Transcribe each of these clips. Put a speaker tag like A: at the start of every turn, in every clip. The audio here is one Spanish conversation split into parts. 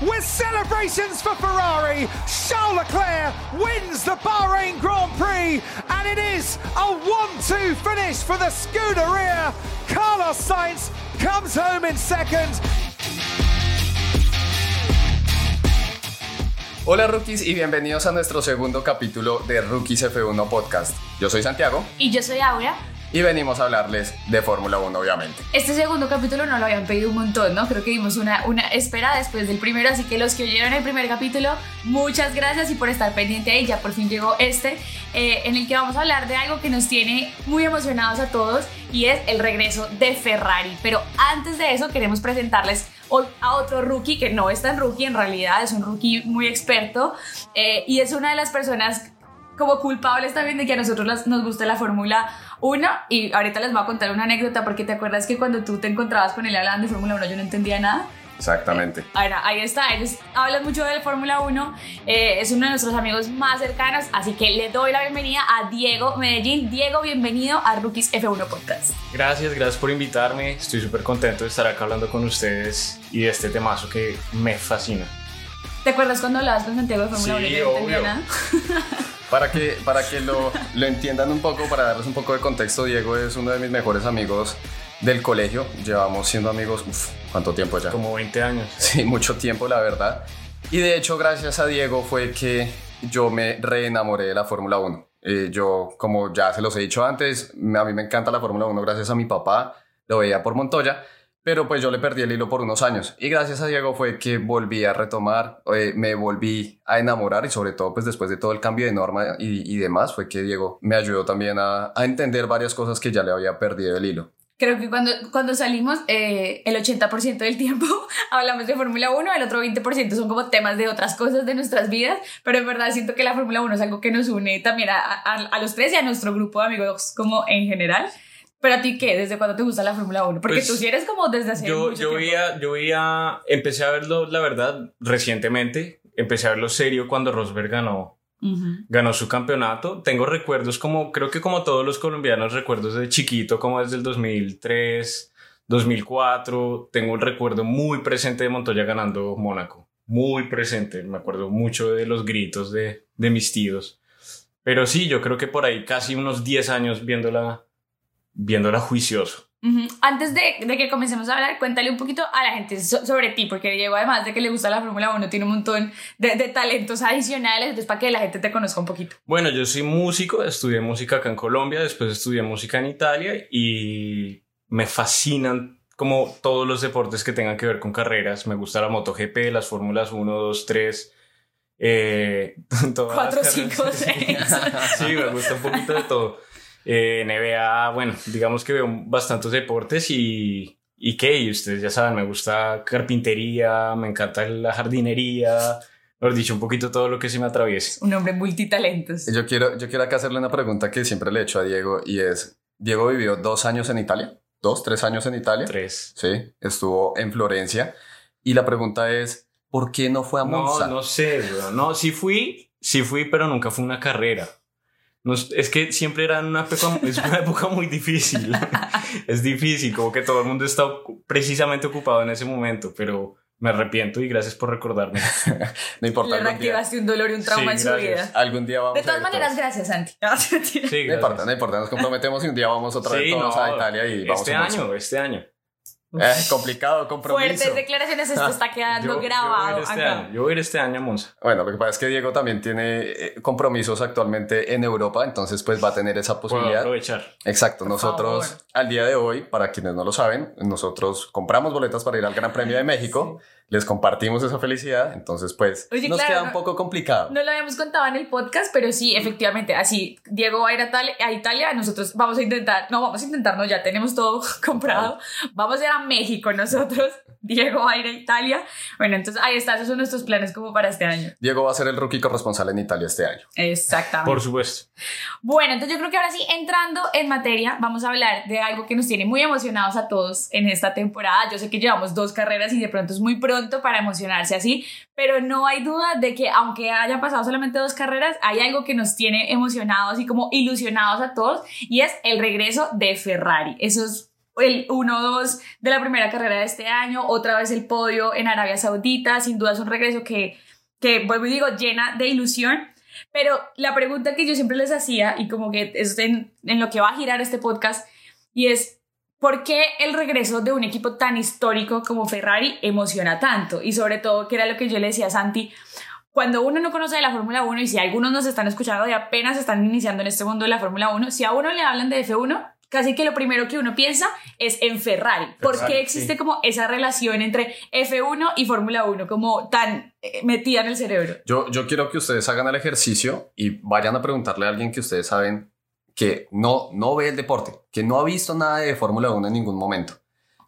A: With celebrations for Ferrari, Charles Leclerc wins the Bahrain Grand Prix, and it is a 1-2 finish for the Scuderia. Carlos Sainz comes home in second.
B: Hola rookies y bienvenidos a nuestro segundo capítulo de Rookies F1 Podcast. Yo soy Santiago
C: Y yo soy Aura.
B: Y venimos a hablarles de Fórmula 1 obviamente.
C: Este segundo capítulo no lo habían pedido un montón, ¿no? Creo que dimos una, una espera después del primero, así que los que oyeron el primer capítulo, muchas gracias y por estar pendiente ahí. Ya por fin llegó este, eh, en el que vamos a hablar de algo que nos tiene muy emocionados a todos y es el regreso de Ferrari. Pero antes de eso queremos presentarles a otro rookie que no es tan rookie en realidad, es un rookie muy experto eh, y es una de las personas como culpables también de que a nosotros nos gusta la Fórmula 1 y ahorita les voy a contar una anécdota porque te acuerdas que cuando tú te encontrabas con él hablando de Fórmula 1 yo no entendía nada.
B: Exactamente.
C: Ahora, ahí está, ellos hablan mucho de la Fórmula 1, eh, es uno de nuestros amigos más cercanos, así que le doy la bienvenida a Diego Medellín. Diego, bienvenido a Rookies F1 Podcast.
D: Gracias, gracias por invitarme. Estoy súper contento de estar acá hablando con ustedes y de este temazo que me fascina.
C: ¿Te acuerdas cuando hablabas con Santiago de Fórmula
D: Sí,
C: 1 y yo no entendía
D: obvio.
C: nada?
B: Para que, para que lo, lo entiendan un poco, para darles un poco de contexto, Diego es uno de mis mejores amigos del colegio. Llevamos siendo amigos, uf, ¿cuánto tiempo ya?
D: Como 20 años.
B: Sí, mucho tiempo, la verdad. Y de hecho, gracias a Diego fue que yo me reenamoré de la Fórmula 1. Eh, yo, como ya se los he dicho antes, me- a mí me encanta la Fórmula 1 gracias a mi papá, lo veía por Montoya, pero pues yo le perdí el hilo por unos años. Y gracias a Diego fue que volví a retomar, eh, me volví a enamorar y sobre todo pues después de todo el cambio de norma y, y demás, fue que Diego me ayudó también a, a entender varias cosas que ya le había perdido el hilo.
C: Creo que cuando, cuando salimos, eh, el 80% del tiempo hablamos de Fórmula 1, el otro 20% son como temas de otras cosas de nuestras vidas, pero en verdad siento que la Fórmula 1 es algo que nos une también a, a, a los tres y a nuestro grupo de amigos como en general. Pero a ti, ¿qué? ¿Desde cuándo te gusta la Fórmula 1? Porque
D: Pues,
C: tú sí eres como desde hace
D: Yo,
C: mucho
D: yo
C: tiempo.
D: veía, yo veía, empecé a verlo, la verdad, recientemente. Empecé a verlo serio cuando Rosberg ganó,
C: Ujú.
D: ganó su campeonato. Tengo recuerdos como, creo que como todos los colombianos, recuerdos de chiquito, como desde el 2003, 2004. Tengo un recuerdo muy presente de Montoya ganando Mónaco. Muy presente. Me acuerdo mucho de los gritos de, de mis tíos. Pero sí, yo creo que por ahí casi unos 10 años viéndola, viéndola juicioso.
C: Antes de, de que comencemos a hablar, cuéntale un poquito a la gente so- sobre ti, porque Diego, además de que le gusta la Fórmula 1, tiene un montón de, de talentos adicionales, entonces para que la gente te conozca un poquito.
D: Bueno, yo soy músico, estudié música acá en Colombia, después estudié música en Italia y me fascinan como todos los deportes que tengan que ver con carreras. Me gusta la MotoGP, las Fórmulas 1, 2, 3. Eh, todas las
C: 4,
D: carreras.
C: 5, 6.
D: Sí, me gusta un poquito de todo. Eh, NBA, bueno, digamos que veo bastantes deportes y, y qué, y ustedes ya saben, me gusta carpintería, me encanta la jardinería, mejor dicho, un poquito todo lo que se me atraviese.
C: Un hombre multitalentos.
B: Yo quiero, yo quiero acá hacerle una pregunta que siempre le he hecho a Diego y es, Diego vivió dos años en Italia, dos, tres años en Italia.
D: Tres.
B: Sí, estuvo en Florencia. Y la pregunta es, ¿por qué no fue a Monza?
D: No, no sé, weón. No, sí fui, sí fui, pero nunca fue una carrera. No, es que siempre era una época, es una época muy difícil. es difícil, como que todo el mundo está precisamente ocupado en ese momento, pero, Me arrepiento y gracias por recordarme.
B: no importa.
C: Le reactivaste un dolor y un trauma
D: Sí,
C: en su
D: gracias.
C: vida.
B: Algún día vamos
C: De
B: a
C: todas
B: ir
C: maneras,
B: todos.
C: gracias, Santi.
D: Sí,
B: No
D: gracias.
B: importa, no importa, nos comprometemos y un día vamos otra vez
D: Sí,
B: todos
D: no,
B: a Italia y vamos
D: este
B: a
D: año, este año.
B: Eh, complicado, compromiso.
C: Fuertes declaraciones, esto está quedando
D: Yo- yo
C: grabado
D: voy a ir este
C: acá.
D: año. Yo voy a ir este año a Monza.
B: Bueno, lo que pasa es que Diego también tiene eh, compromisos actualmente en Europa, entonces pues va a tener esa
D: Puedo
B: posibilidad.
D: aprovechar.
B: Exacto, nosotros
C: favor.
B: al día de hoy, para quienes no lo saben, nosotros compramos boletas para ir al Gran Premio de México, les compartimos esa felicidad, entonces pues
C: Oye,
B: nos
C: claro,
B: queda un poco complicado.
C: No lo habíamos contado en el podcast, pero sí, efectivamente, así, Diego va a ir a, Tal- a Italia, nosotros vamos a intentar, no, vamos a intentar, no, ya tenemos todo comprado, vamos a ir a México nosotros, Diego va a ir a Italia, bueno, entonces ahí está, esos son nuestros planes como para este año.
B: Diego va a ser el rookie corresponsal en Italia este año.
C: Exactamente.
D: Por supuesto.
C: Bueno, entonces yo creo que ahora sí, entrando en materia, vamos a hablar de algo que nos tiene muy emocionados a todos en esta temporada. Yo sé que llevamos dos carreras y de pronto es muy pronto para emocionarse así, pero no hay duda de que aunque hayan pasado solamente dos carreras, hay algo que nos tiene emocionados y como ilusionados a todos y es el regreso de Ferrari. Eso es el 1-2 de la primera carrera de este año, otra vez el podio en Arabia Saudita, sin duda es un regreso que, que vuelvo y digo, llena de ilusión. Pero la pregunta que yo siempre les hacía, y como que es en, en lo que va a girar este podcast, y es, ¿por qué el regreso de un equipo tan histórico como Ferrari emociona tanto? Y sobre todo, que era lo que yo le decía a Santi, cuando uno no conoce de la Fórmula 1 y si algunos nos están escuchando y apenas están iniciando en este mundo de la Fórmula 1, si a uno le hablan de F1, casi que lo primero que uno piensa es en Ferrari. ¿Por
D: Ferrari,
C: qué existe
D: sí.
C: como esa relación entre F1 y Fórmula 1 como tan eh, metida en el cerebro?
B: Yo, yo quiero que ustedes hagan el ejercicio y vayan a preguntarle a alguien que ustedes saben que no, no ve el deporte, que no ha visto nada de Fórmula 1 en ningún momento.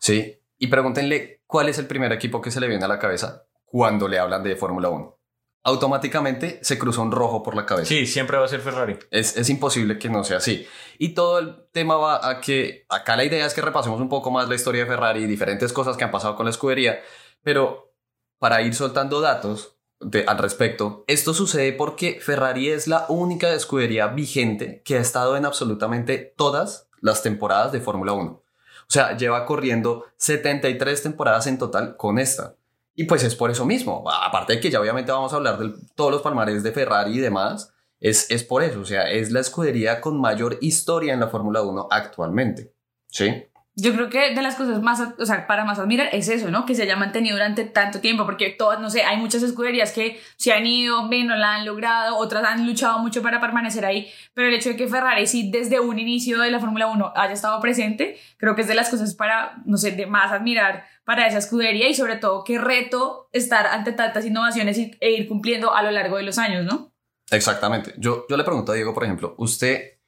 B: ¿Sí? Y pregúntenle cuál es el primer equipo que se le viene a la cabeza cuando le hablan de Fórmula 1. Automáticamente se cruza un rojo por la cabeza.
D: Sí, siempre va a ser Ferrari.
B: Es, es imposible que no sea así. Y todo el tema va a que acá la idea es que repasemos un poco más la historia de Ferrari y diferentes cosas que han pasado con la escudería, pero para ir soltando datos de- al respecto, esto sucede porque Ferrari es la única escudería vigente que ha estado en absolutamente todas las temporadas de Fórmula 1. O sea, lleva corriendo 73 temporadas en total con esta. Y pues es por eso mismo. Aparte de que ya obviamente vamos a hablar de todos los palmares de Ferrari y demás, es, es por eso. O sea, es la escudería con mayor historia en la Fórmula 1 actualmente. ¿Sí?
C: Yo creo que de las cosas más, o sea, para más admirar es eso, ¿no? Que se haya mantenido durante tanto tiempo, porque todas, no sé, hay muchas escuderías que se han ido, ven, no la han logrado, otras han luchado mucho para permanecer ahí, pero el hecho de que Ferrari sí desde un inicio de la Fórmula 1 haya estado presente, creo que es de las cosas para, no sé, de más admirar para esa escudería y sobre todo qué reto estar ante tantas innovaciones e ir cumpliendo a lo largo de los años, ¿no?
B: Exactamente. Yo, yo le pregunto a Diego, por ejemplo, ¿usted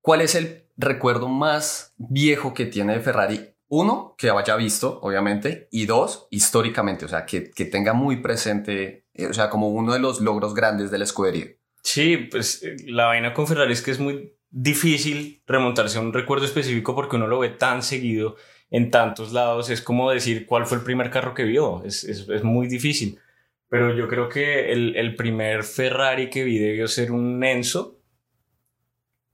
B: cuál es el recuerdo más viejo que tiene Ferrari? Uno, que haya visto, obviamente, y dos, históricamente, o sea, que, que tenga muy presente, eh, o sea, como uno de los logros grandes de la escudería.
D: Sí, pues eh, la vaina con Ferrari es que es muy difícil remontarse a un recuerdo específico porque uno lo ve tan seguido en tantos lados. Es como decir cuál fue el primer carro que vio. Es, es, es muy difícil. Pero yo creo que el, el primer Ferrari que vi debió ser un Enzo.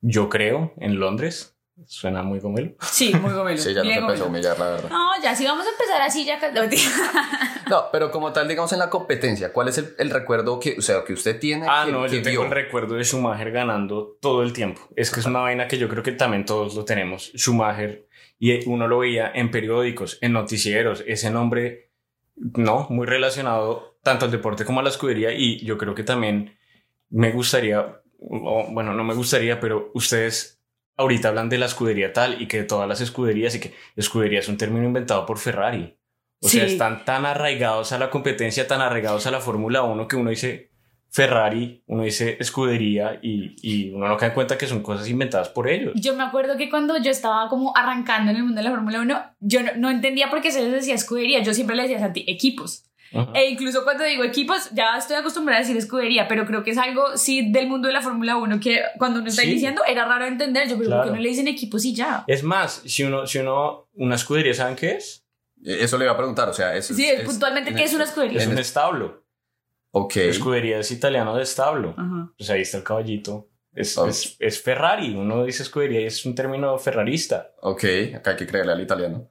D: Yo creo, en Londres. Suena muy él.
C: Sí, muy gomelo.
B: Sí, ya nos empezó a
C: gomelo.
B: humillar, la verdad.
C: No, ya, si vamos a empezar así, ya... no,
B: pero como tal, digamos en la competencia, ¿cuál es el, el recuerdo que, o sea, que usted tiene?
D: Ah,
B: que,
D: no,
B: que
D: yo tengo el recuerdo de Schumacher ganando todo el tiempo. Es que es una vaina que yo creo que también todos lo tenemos. Schumacher, y uno lo veía en periódicos, en noticieros, ese nombre, no, muy relacionado tanto al deporte como a la escudería. Y yo creo que también me gustaría, o, bueno, no me gustaría, pero ustedes ahorita hablan de la escudería tal y que de todas las escuderías y que escudería es un término inventado por Ferrari. O sea,
C: Sí.
D: están tan arraigados a la competencia, tan arraigados a la Fórmula 1 que uno dice Ferrari, uno dice escudería y, y uno no cae en cuenta que son cosas inventadas por ellos.
C: Yo me acuerdo que cuando yo estaba como arrancando en el mundo de la Fórmula 1, yo no, no entendía por qué se les decía escudería. Yo siempre le decía a Santi, equipos.
D: Ajá.
C: E incluso cuando digo equipos, ya estoy acostumbrada a decir escudería, pero creo que es algo, sí, del mundo de la Fórmula 1 que cuando uno está
D: Sí.
C: iniciando era raro entender. Yo, ¿por
D: Claro.
C: qué no le dicen equipos y ya?
D: Es más, si uno, si uno, una escudería, ¿saben qué es?
B: Eh, Eso le iba a preguntar, o sea, es,
C: Sí, puntualmente, ¿qué es una escudería?
D: Es un
B: es-
D: establo.
B: Ok.
D: Escudería es italiano de establo.
C: Ajá.
D: Pues ahí está el caballito. Es,
B: Oh.
D: es, es Ferrari. Uno dice escudería y es un término ferrarista.
B: Ok, acá hay que creerle al italiano.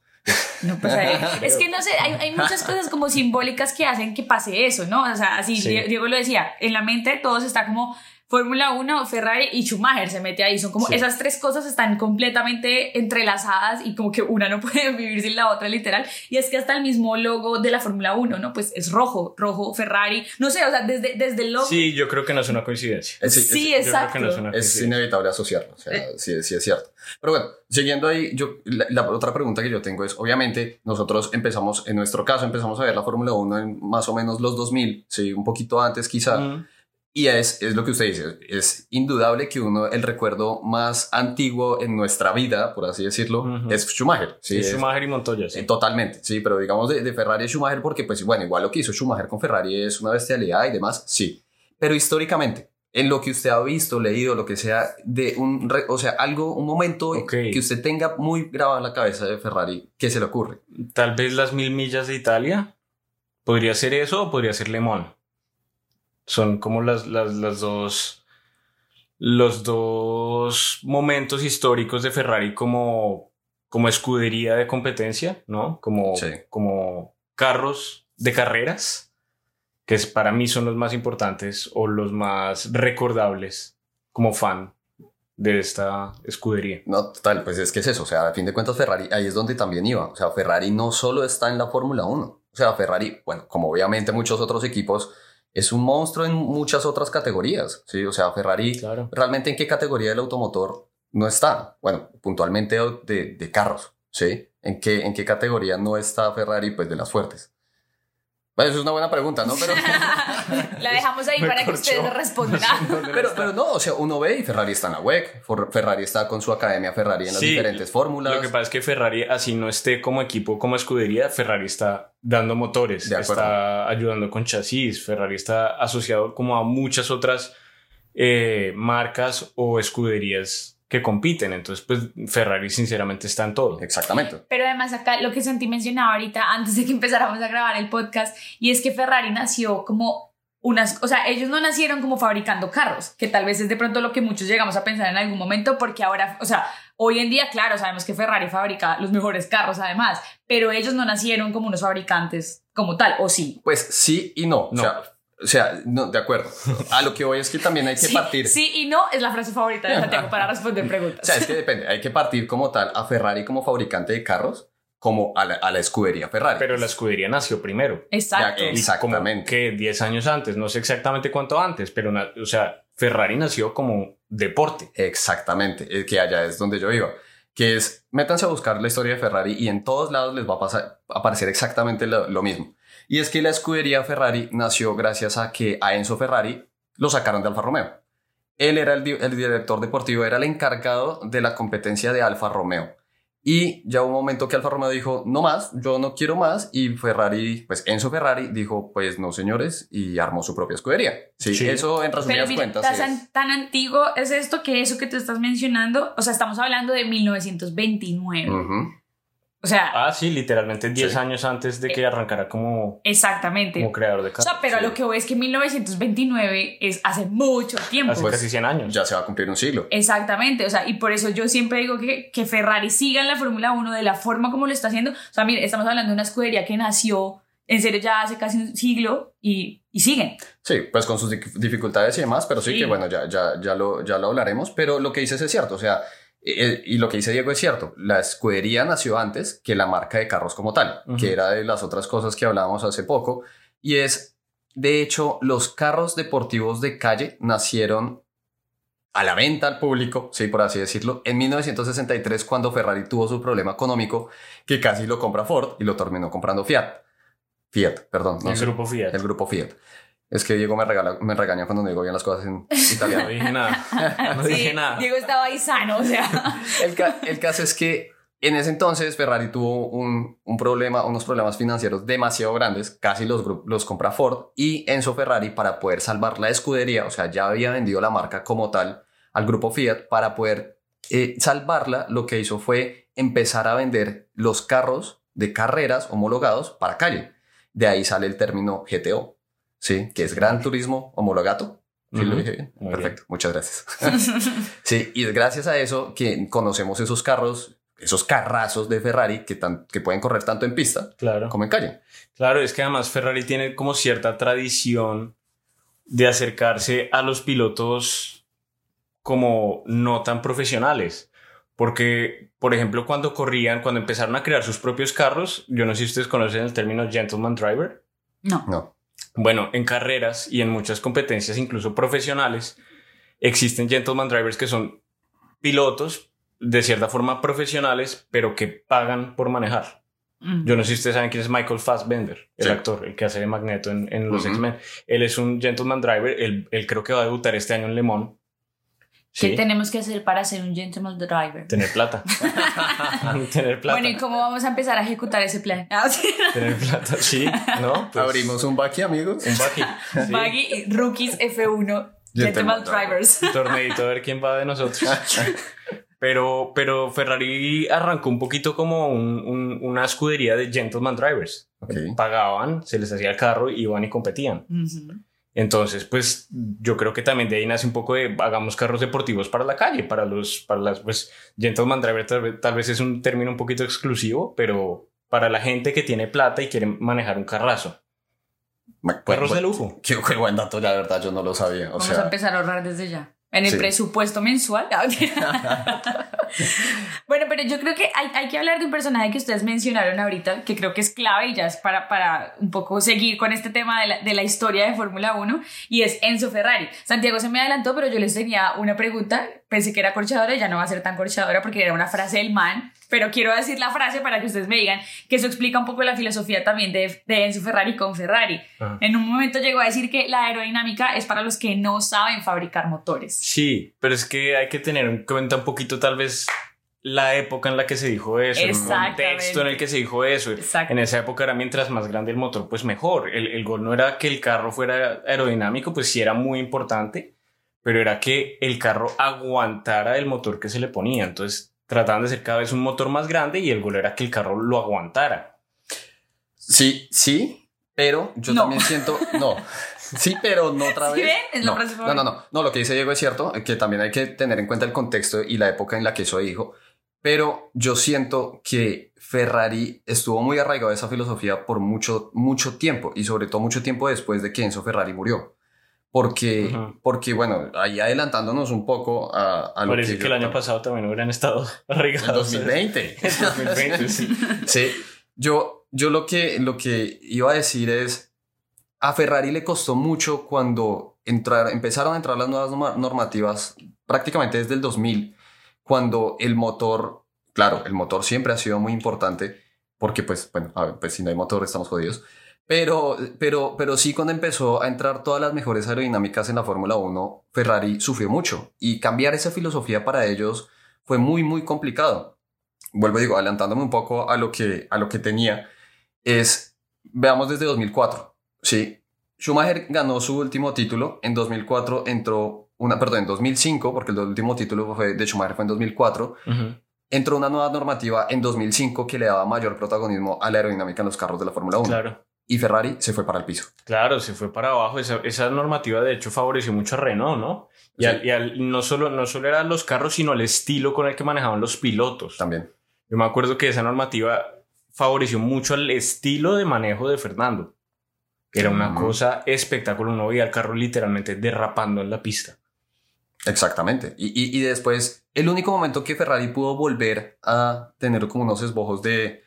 C: No, pues, eh, es que no sé, hay, hay, muchas cosas como simbólicas que hacen que pase eso, ¿no? O sea, así
D: Sí.
C: Diego lo decía, en la mente de todos está como Fórmula 1, Ferrari y Schumacher se mete ahí. Son como
D: Sí.
C: esas tres cosas están completamente entrelazadas y como que una no puede vivir sin la otra, literal. Y es que hasta el mismo logo de la Fórmula 1, ¿no? Pues es rojo, rojo, Ferrari. No sé, o sea, desde, desde el logo.
D: Sí, yo creo que no es una coincidencia.
B: Es- es-
C: sí,
D: Yo creo
C: exacto.
D: que no es
B: Es inevitable asociarlo, o sea, sí, sí es cierto. Pero bueno, siguiendo ahí, yo, la, la otra pregunta que yo tengo es, obviamente, nosotros empezamos, en nuestro caso, empezamos a ver la Fórmula 1 en más o menos los 2000, sí, un poquito antes quizá,
D: Mm.
B: Y es, es lo que usted dice, es indudable que uno, el recuerdo más antiguo en nuestra vida, por así decirlo,
D: Ujú.
B: es Schumacher. Sí, es-
D: Schumacher y Montoya, sí.
B: Sí, totalmente, sí, pero digamos de, de Ferrari y Schumacher, porque pues bueno, igual lo que hizo Schumacher con Ferrari es una bestialidad y demás, sí. Pero históricamente, en lo que usted ha visto, leído, lo que sea, de un, o sea, algo, un momento
D: Ok.
B: que usted tenga muy grabado en la cabeza de Ferrari, ¿qué se le ocurre?
D: Tal vez las mil millas de Italia. Podría ser eso o podría ser Le Mans. Son como las, las, las dos. Los dos momentos históricos de Ferrari como, como escudería de competencia, ¿no? Como,
B: Sí.
D: como carros de carreras, que es, para mí son los más importantes o los más recordables como fan de esta escudería.
B: No, total, pues es que es eso, o sea, a fin de cuentas Ferrari, ahí es donde también iba, o sea, Ferrari no solo está en la Fórmula 1, o sea, Ferrari, bueno, como obviamente muchos otros equipos, es un monstruo en muchas otras categorías, ¿sí? O sea, Ferrari
D: Claro.
B: realmente en qué categoría del automotor no está. Bueno, puntualmente de, de carros, ¿sí? ¿En qué, ¿En qué categoría no está Ferrari? Pues de las fuertes. Bueno, eso es una buena pregunta, ¿no? Pero,
C: La dejamos ahí
D: Me
C: para que ustedes respondan.
B: pero, pero no, o sea, uno ve y Ferrari está en la WEC, Ferrari está con su academia Ferrari en las
D: Sí,
B: diferentes fórmulas.
D: Lo que pasa es que Ferrari, así no esté como equipo, como escudería, Ferrari está dando motores, está ayudando con chasis, Ferrari está asociado como a muchas otras eh, marcas o escuderías que compiten. Entonces, pues Ferrari sinceramente está en todo.
B: Exactamente.
C: Pero además acá lo que Santi mencionaba ahorita antes de que empezáramos a grabar el podcast y es que Ferrari nació como unas, o sea, ellos no nacieron como fabricando carros, que tal vez es de pronto lo que muchos llegamos a pensar en algún momento porque ahora, o sea, hoy en día, claro, sabemos que Ferrari fabrica los mejores carros además, pero ellos no nacieron como unos fabricantes como tal, o sí.
B: Pues sí y no.
D: No.
B: O sea, o sea, no, de acuerdo. A lo que voy es que también hay que
C: Sí,
B: partir.
C: sí y no es la frase favorita de Santiago para responder
B: O
C: preguntas.
B: sea, es que depende. Hay que partir como tal a Ferrari como fabricante de carros, como a la, a la escudería Ferrari.
D: Pero la escudería nació primero.
C: Exacto.
B: Ya, Exactamente.
D: Que 10 años antes, no sé exactamente cuánto antes, pero, na- o sea, Ferrari nació como deporte.
B: Exactamente, es que allá es donde yo iba. Que es, métanse a buscar la historia de Ferrari y en todos lados les va a pasar, a aparecer exactamente lo, lo mismo. Y es que la escudería Ferrari nació gracias a que a Enzo Ferrari lo sacaron de Alfa Romeo. Él era el, di- el director deportivo, era el encargado de la competencia de Alfa Romeo. Y ya hubo un momento que Alfa Romeo dijo, no más, yo no quiero más. Y Ferrari, pues Enzo Ferrari dijo, pues no señores, y armó su propia escudería. Sí,
D: Sí.
B: eso en
C: Pero
B: resumidas
C: mira,
B: cuentas.
C: tan,
B: es-
C: tan antiguo es esto que eso que tú estás mencionando, o sea, estamos hablando de 1929.
B: Ujú.
C: O sea,
D: Ah, sí, literalmente 10
B: Sí.
D: años antes de que arrancara como,
C: exactamente.
D: como creador de
C: O
D: carros.
C: sea, pero a
D: Sí.
C: lo que voy es que 1929 es hace mucho tiempo.
D: Hace casi 100 años.
B: Ya se va a cumplir un siglo.
C: Exactamente, o sea, y por eso yo siempre digo que, que Ferrari siga en la Fórmula 1 de la forma como lo está haciendo. O sea, mire, estamos hablando de una escudería que nació en serio ya hace casi un siglo y, y siguen.
B: Sí, pues con sus dif- dificultades y demás, pero sí,
C: Sí.
B: que bueno, ya, ya, ya, lo, ya lo hablaremos, pero lo que dices es cierto, o sea, eh, y lo que dice Diego es cierto, la escudería nació antes que la marca de carros como tal, que era de las otras cosas que hablábamos hace poco, y es, de hecho, los carros deportivos de calle nacieron a la venta al público, sí, por así decirlo, en 1963 cuando Ferrari tuvo su problema económico, que casi lo compra Ford y lo terminó comprando Fiat. Fiat, perdón. no
D: el
B: sé.
D: grupo Fiat.
B: El grupo Fiat. Es que Diego me, regala, me regaña cuando no digo bien las cosas en
D: No
B: italiano.
D: dije nada. No dije nada.
C: Diego estaba ahí sano, o sea.
B: el, ca- el caso es que en ese entonces Ferrari tuvo un, un problema, unos problemas financieros demasiado grandes, casi los, los compra Ford y Enzo Ferrari para poder salvar la escudería, o sea, ya había vendido la marca como tal al grupo Fiat, para poder eh, salvarla, lo que hizo fue empezar a vender los carros de carreras homologados para calle. De ahí sale el término GTO, ¿sí? Que es Gran Turismo Homologato. ¿Sí lo dije bien?
D: Muy
B: Perfecto, muchas gracias. sí, y es gracias a eso que conocemos esos carros esos carrazos de Ferrari que, tan, que pueden correr tanto en pista
D: Claro.
B: como en calle.
D: Claro, es que además Ferrari tiene como cierta tradición de acercarse a los pilotos como no tan profesionales. Porque, por ejemplo, cuando corrían, cuando empezaron a crear sus propios carros, yo no sé si ustedes conocen el término gentleman driver.
C: No.
B: No.
D: Bueno, en carreras y en muchas competencias, incluso profesionales, existen gentleman drivers que son pilotos de cierta forma profesionales, pero que pagan por manejar.
C: Mm.
D: Yo no sé si ustedes saben quién es Michael Fassbender, el
B: Sí.
D: actor, el que hace de Magneto en, en los. X-Men. Él es un gentleman driver, él, él creo que va a debutar este año en Le Mans.
C: ¿Qué
D: Sí,
C: tenemos que hacer para ser un gentleman driver?
D: tener plata. tener plata.
C: Bueno, ¿y cómo vamos a empezar a ejecutar ese plan? Ah.
D: Tener plata, sí, ¿no? Pues,
B: Abrimos un backy, amigos.
D: un buggy. Sí.
C: Rookies F1
B: Gentleman
C: Drivers.
D: Un torneito a ver quién va de nosotros. Pero, pero Ferrari arrancó un poquito como un- un- una escudería de gentleman drivers.
B: Ok.
D: Pagaban, se les hacía el carro, iban y competían.
C: Ujú.
D: Entonces, pues yo creo que también de ahí nace un poco de hagamos carros deportivos para la calle, para los, para las, pues, gentleman driver tal vez, tal vez es un término un poquito exclusivo, pero para la gente que tiene plata y quiere manejar un carrazo. Carros de
B: bueno,
D: lujo.
B: Qué, qué buen dato, la verdad, yo no lo sabía. O
C: Vamos
B: sea,
C: a empezar a ahorrar desde ya. En el
B: Sí.
C: presupuesto mensual. bueno, pero yo creo que hay, hay que hablar de un personaje que ustedes mencionaron ahorita, que creo que es clave y ya es para, para un poco seguir con este tema de la, de la historia de Fórmula 1, y es Enzo Ferrari. Santiago se me adelantó, pero yo les tenía una pregunta. Pensé que era corchadora y ya no va a ser tan corchadora porque era una frase del man, pero quiero decir la frase para que ustedes me digan que eso explica un poco la filosofía también de, de Enzo Ferrari con Ferrari.
D: Ajá.
C: En un momento llegó a decir que la aerodinámica es para los que no saben fabricar motores.
D: Sí, pero es que hay que tener en cuenta un poquito tal vez la época en la que se dijo eso, el contexto en el que se dijo eso.
C: Exacto.
D: En esa época era mientras más grande el motor, pues mejor. El, el gol no era que el carro fuera aerodinámico, pues sí era muy importante, pero era que el carro aguantara el motor que se le ponía. Entonces trataban de ser cada vez un motor más grande y el gol era que el carro lo aguantara.
B: sí, sí, pero yo
C: No.
B: también siento. No. Sí, pero no otra
C: ¿Sí
B: vez.
C: ven? Es la
B: no, no, no, no, no. Lo que dice Diego es cierto, que también hay que tener en cuenta el contexto y la época en la que eso dijo. Pero yo siento que Ferrari estuvo muy arraigado a esa filosofía por mucho, mucho tiempo y sobre todo mucho tiempo después de que Enzo Ferrari murió. Porque,
D: Ujú.
B: porque bueno, ahí adelantándonos un poco a, a lo
D: Parece que, el año pasado también hubieran estado
B: En
D: arraigados.
B: 2020.
D: En 2020, sí.
B: Sí, yo, yo lo, que, lo que iba a decir es, a Ferrari le costó mucho cuando entrar, empezaron a entrar las nuevas norma- normativas prácticamente desde el 2000, cuando el motor, claro, el motor siempre ha sido muy importante, porque pues, bueno, a ver, pues si no hay motor estamos jodidos, pero, pero, pero sí cuando empezó a entrar todas las mejores aerodinámicas en la Fórmula 1, Ferrari sufrió mucho y cambiar esa filosofía para ellos fue muy, muy complicado vuelvo digo, adelantándome un poco a lo que, a lo que tenía, es, veamos desde 2004, ¿sí? Schumacher ganó su último título, en 2004 entró una, perdón, en 2005, porque el último título fue, de Schumacher fue en 2004,
D: Ujú.
B: entró una nueva normativa en 2005 que le daba mayor protagonismo a la aerodinámica en los carros de la Fórmula 1.
D: Claro.
B: Y Ferrari se fue para el piso.
D: Claro, se fue para abajo. Esa, esa normativa, de hecho, favoreció mucho a Renault, ¿no? Y,
B: Sí.
D: al- y al- no, solo, no solo eran los carros, sino el estilo con el que manejaban los pilotos.
B: También.
D: Yo me acuerdo que esa normativa favoreció mucho al estilo de manejo de Fernando. que Era una cosa espectacular. Uno veía el carro literalmente derrapando en la pista.
B: Exactamente. Y, y, y después, el único momento que Ferrari pudo volver a tener como unos esbojos de,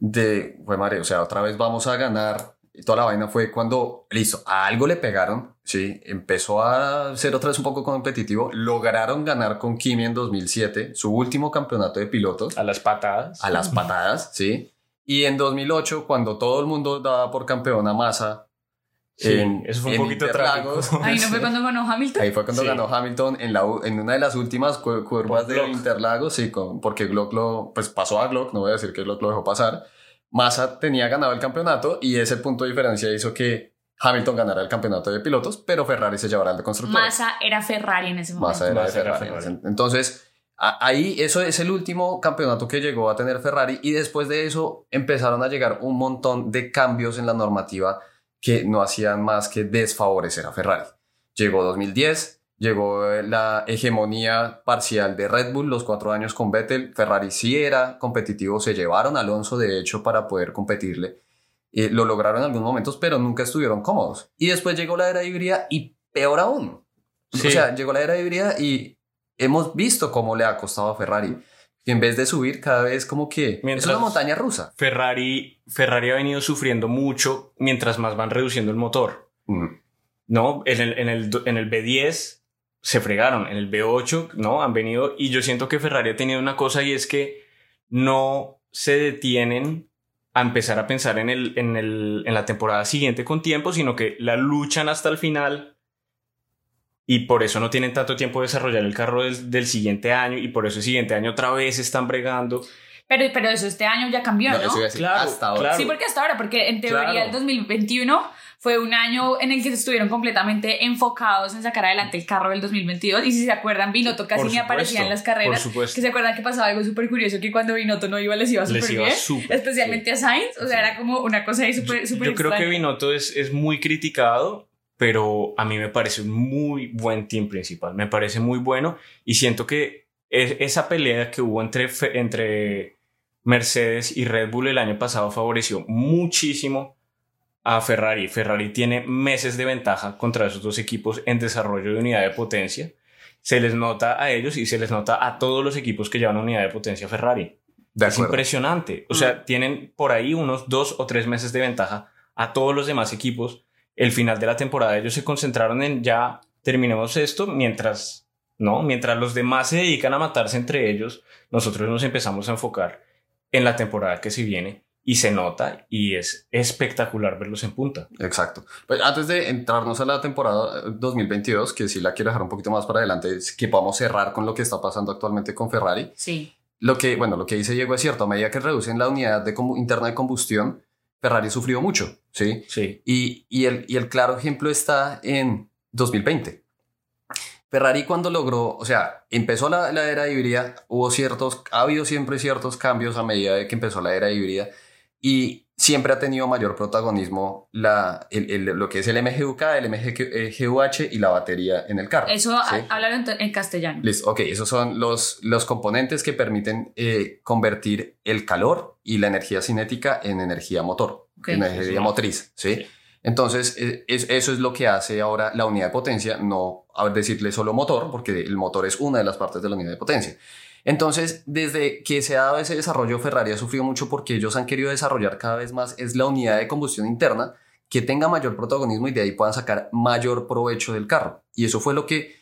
B: de, fue madre, o sea, otra vez vamos a ganar. Y toda la vaina fue cuando, listo, a algo le pegaron, sí, empezó a ser otra vez un poco competitivo, lograron ganar con Kimi en 2007, su último campeonato de pilotos,
D: A las patadas.
B: a las patadas, sí. Y en 2008, cuando todo el mundo daba por campeón a Massa,
D: Sí,
B: en-
D: eso fue un poquito trágico.
C: Ahí no fue cuando ganó Hamilton.
B: Ahí fue cuando
D: Sí.
B: ganó Hamilton en, la, en una de las últimas cu- curvas de
D: Glock.
B: Interlagos, sí, con- porque Glock lo, pues pasó a Glock, no voy a decir que Glock lo dejó pasar. Massa tenía ganado el campeonato y ese punto de diferencia hizo que Hamilton ganara el campeonato de pilotos, pero Ferrari se llevara el de constructores.
C: Massa era Ferrari en ese momento.
B: Massa era
D: Massa era
B: Ferrari.
D: Ferrari.
B: Entonces, a- ahí eso es el último campeonato que llegó a tener Ferrari y después de eso empezaron a llegar un montón de cambios en la normativa que no hacían más que desfavorecer a Ferrari. Llegó 2010, llegó la hegemonía parcial de Red Bull, los cuatro años con Vettel, Ferrari sí era competitivo, se llevaron a Alonso de hecho para poder competirle, eh, lo lograron en algunos momentos, pero nunca estuvieron cómodos. Y después llegó la era híbrida y peor aún.
D: Sí.
B: O sea, llegó la era híbrida y hemos visto cómo le ha costado a Ferrari. Que en vez de subir cada vez como que es
D: Mientras-
B: una montaña rusa.
D: Ferrari, Ferrari ha venido sufriendo mucho mientras más van reduciendo el motor.
B: Mm.
D: ¿no? En el, en el, en el B10 se fregaron, en el B8, ¿no? Han venido y yo siento que Ferrari ha tenido una cosa y es que no se detienen a empezar a pensar en, el, en, el, en la temporada siguiente con tiempo, sino que la luchan hasta el final y por eso no tienen tanto tiempo de desarrollar el carro del, del siguiente año y por eso el siguiente año otra vez están bregando.
C: Pero, pero eso este año ya cambió,
B: No,
C: ¿no?
B: eso iba a decir,
D: Claro,
B: hasta ahora.
D: claro.
C: Sí, porque hasta ahora, porque en teoría
D: Claro.
C: el 2021 fue un año en el que estuvieron completamente enfocados en sacar adelante el carro del 2022 y si se acuerdan, Binotto casi
D: Por
C: ni aparecía en las
D: por
C: carreras.
D: supuesto.
C: Que se acuerdan que pasaba algo súper curioso que cuando Binotto no iba les iba súper
D: Les iba
C: bien,
D: súper,
C: especialmente a Sainz, o sea, era como una cosa ahí súper súper
D: Yo creo que. Binotto es, es muy criticado, pero a mí me parece un muy buen team principal. Me parece muy bueno y siento que es- esa pelea que hubo entre, entre Mercedes y Red Bull el año pasado favoreció muchísimo a Ferrari. Ferrari tiene meses de ventaja contra esos dos equipos en desarrollo de unidad de potencia. Se les nota a ellos y se les nota a todos los equipos que llevan unidad de potencia Ferrari.
B: De
D: Es impresionante. O sea, tienen por ahí unos dos o tres meses de ventaja a todos los demás equipos. El final de la temporada ellos se concentraron en ya terminemos esto mientras, ¿no? Mientras los demás se dedican a matarse entre ellos, nosotros nos empezamos a enfocar en la temporada que se viene y se nota y es espectacular verlos en punta.
B: Exacto. Pues antes de entrarnos a la temporada eh, 2022, que sí la quiero dejar un poquito más para adelante, es que podamos cerrar con lo que está pasando actualmente con Ferrari.
C: Sí.
B: Lo que, bueno, lo que dice Diego es cierto, a medida que reducen la unidad de interna de combustión, Ferrari sufrió mucho, ¿sí?
D: Sí.
B: Y, y el, y el claro ejemplo está en 2020. Ferrari cuando logró, o sea, empezó la, la era híbrida, hubo ciertos, ha habido siempre ciertos cambios a medida de que empezó la era híbrida y siempre ha tenido mayor protagonismo la, el- el- lo que es el MGUK, el MGUH y la batería en el carro.
C: Eso
B: ¿sí?
C: ha- háblalo en, en castellano.
B: Listo, ok, esos son los, los componentes que permiten eh, convertir el calor y la energía cinética en energía motor,
C: Ok.
B: energía
D: Sí.
B: motriz, ¿sí?
D: Sí.
B: Entonces, eh, es- eso es lo que hace ahora la unidad de potencia, no a decirle solo motor, porque el motor es una de las partes de la unidad de potencia. Entonces, desde que se ha dado ese desarrollo, Ferrari ha sufrido mucho porque ellos han querido desarrollar cada vez más es la unidad de combustión interna que tenga mayor protagonismo y de ahí puedan sacar mayor provecho del carro. Y eso fue lo que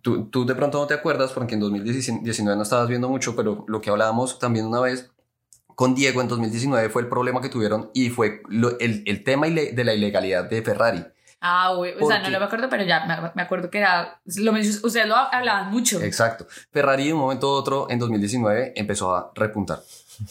B: tú, tú de pronto no te acuerdas porque en 2019 no estabas viendo mucho, pero lo que hablábamos también una vez con Diego en 2019 fue el problema que tuvieron y fue el, el tema de la ilegalidad de Ferrari.
C: Ah, güey, o sea, no lo me acuerdo, pero ya me, me acuerdo que era, lo, ustedes lo hablaban mucho.
B: Exacto. Ferrari de un momento a otro en 2019 empezó a repuntar.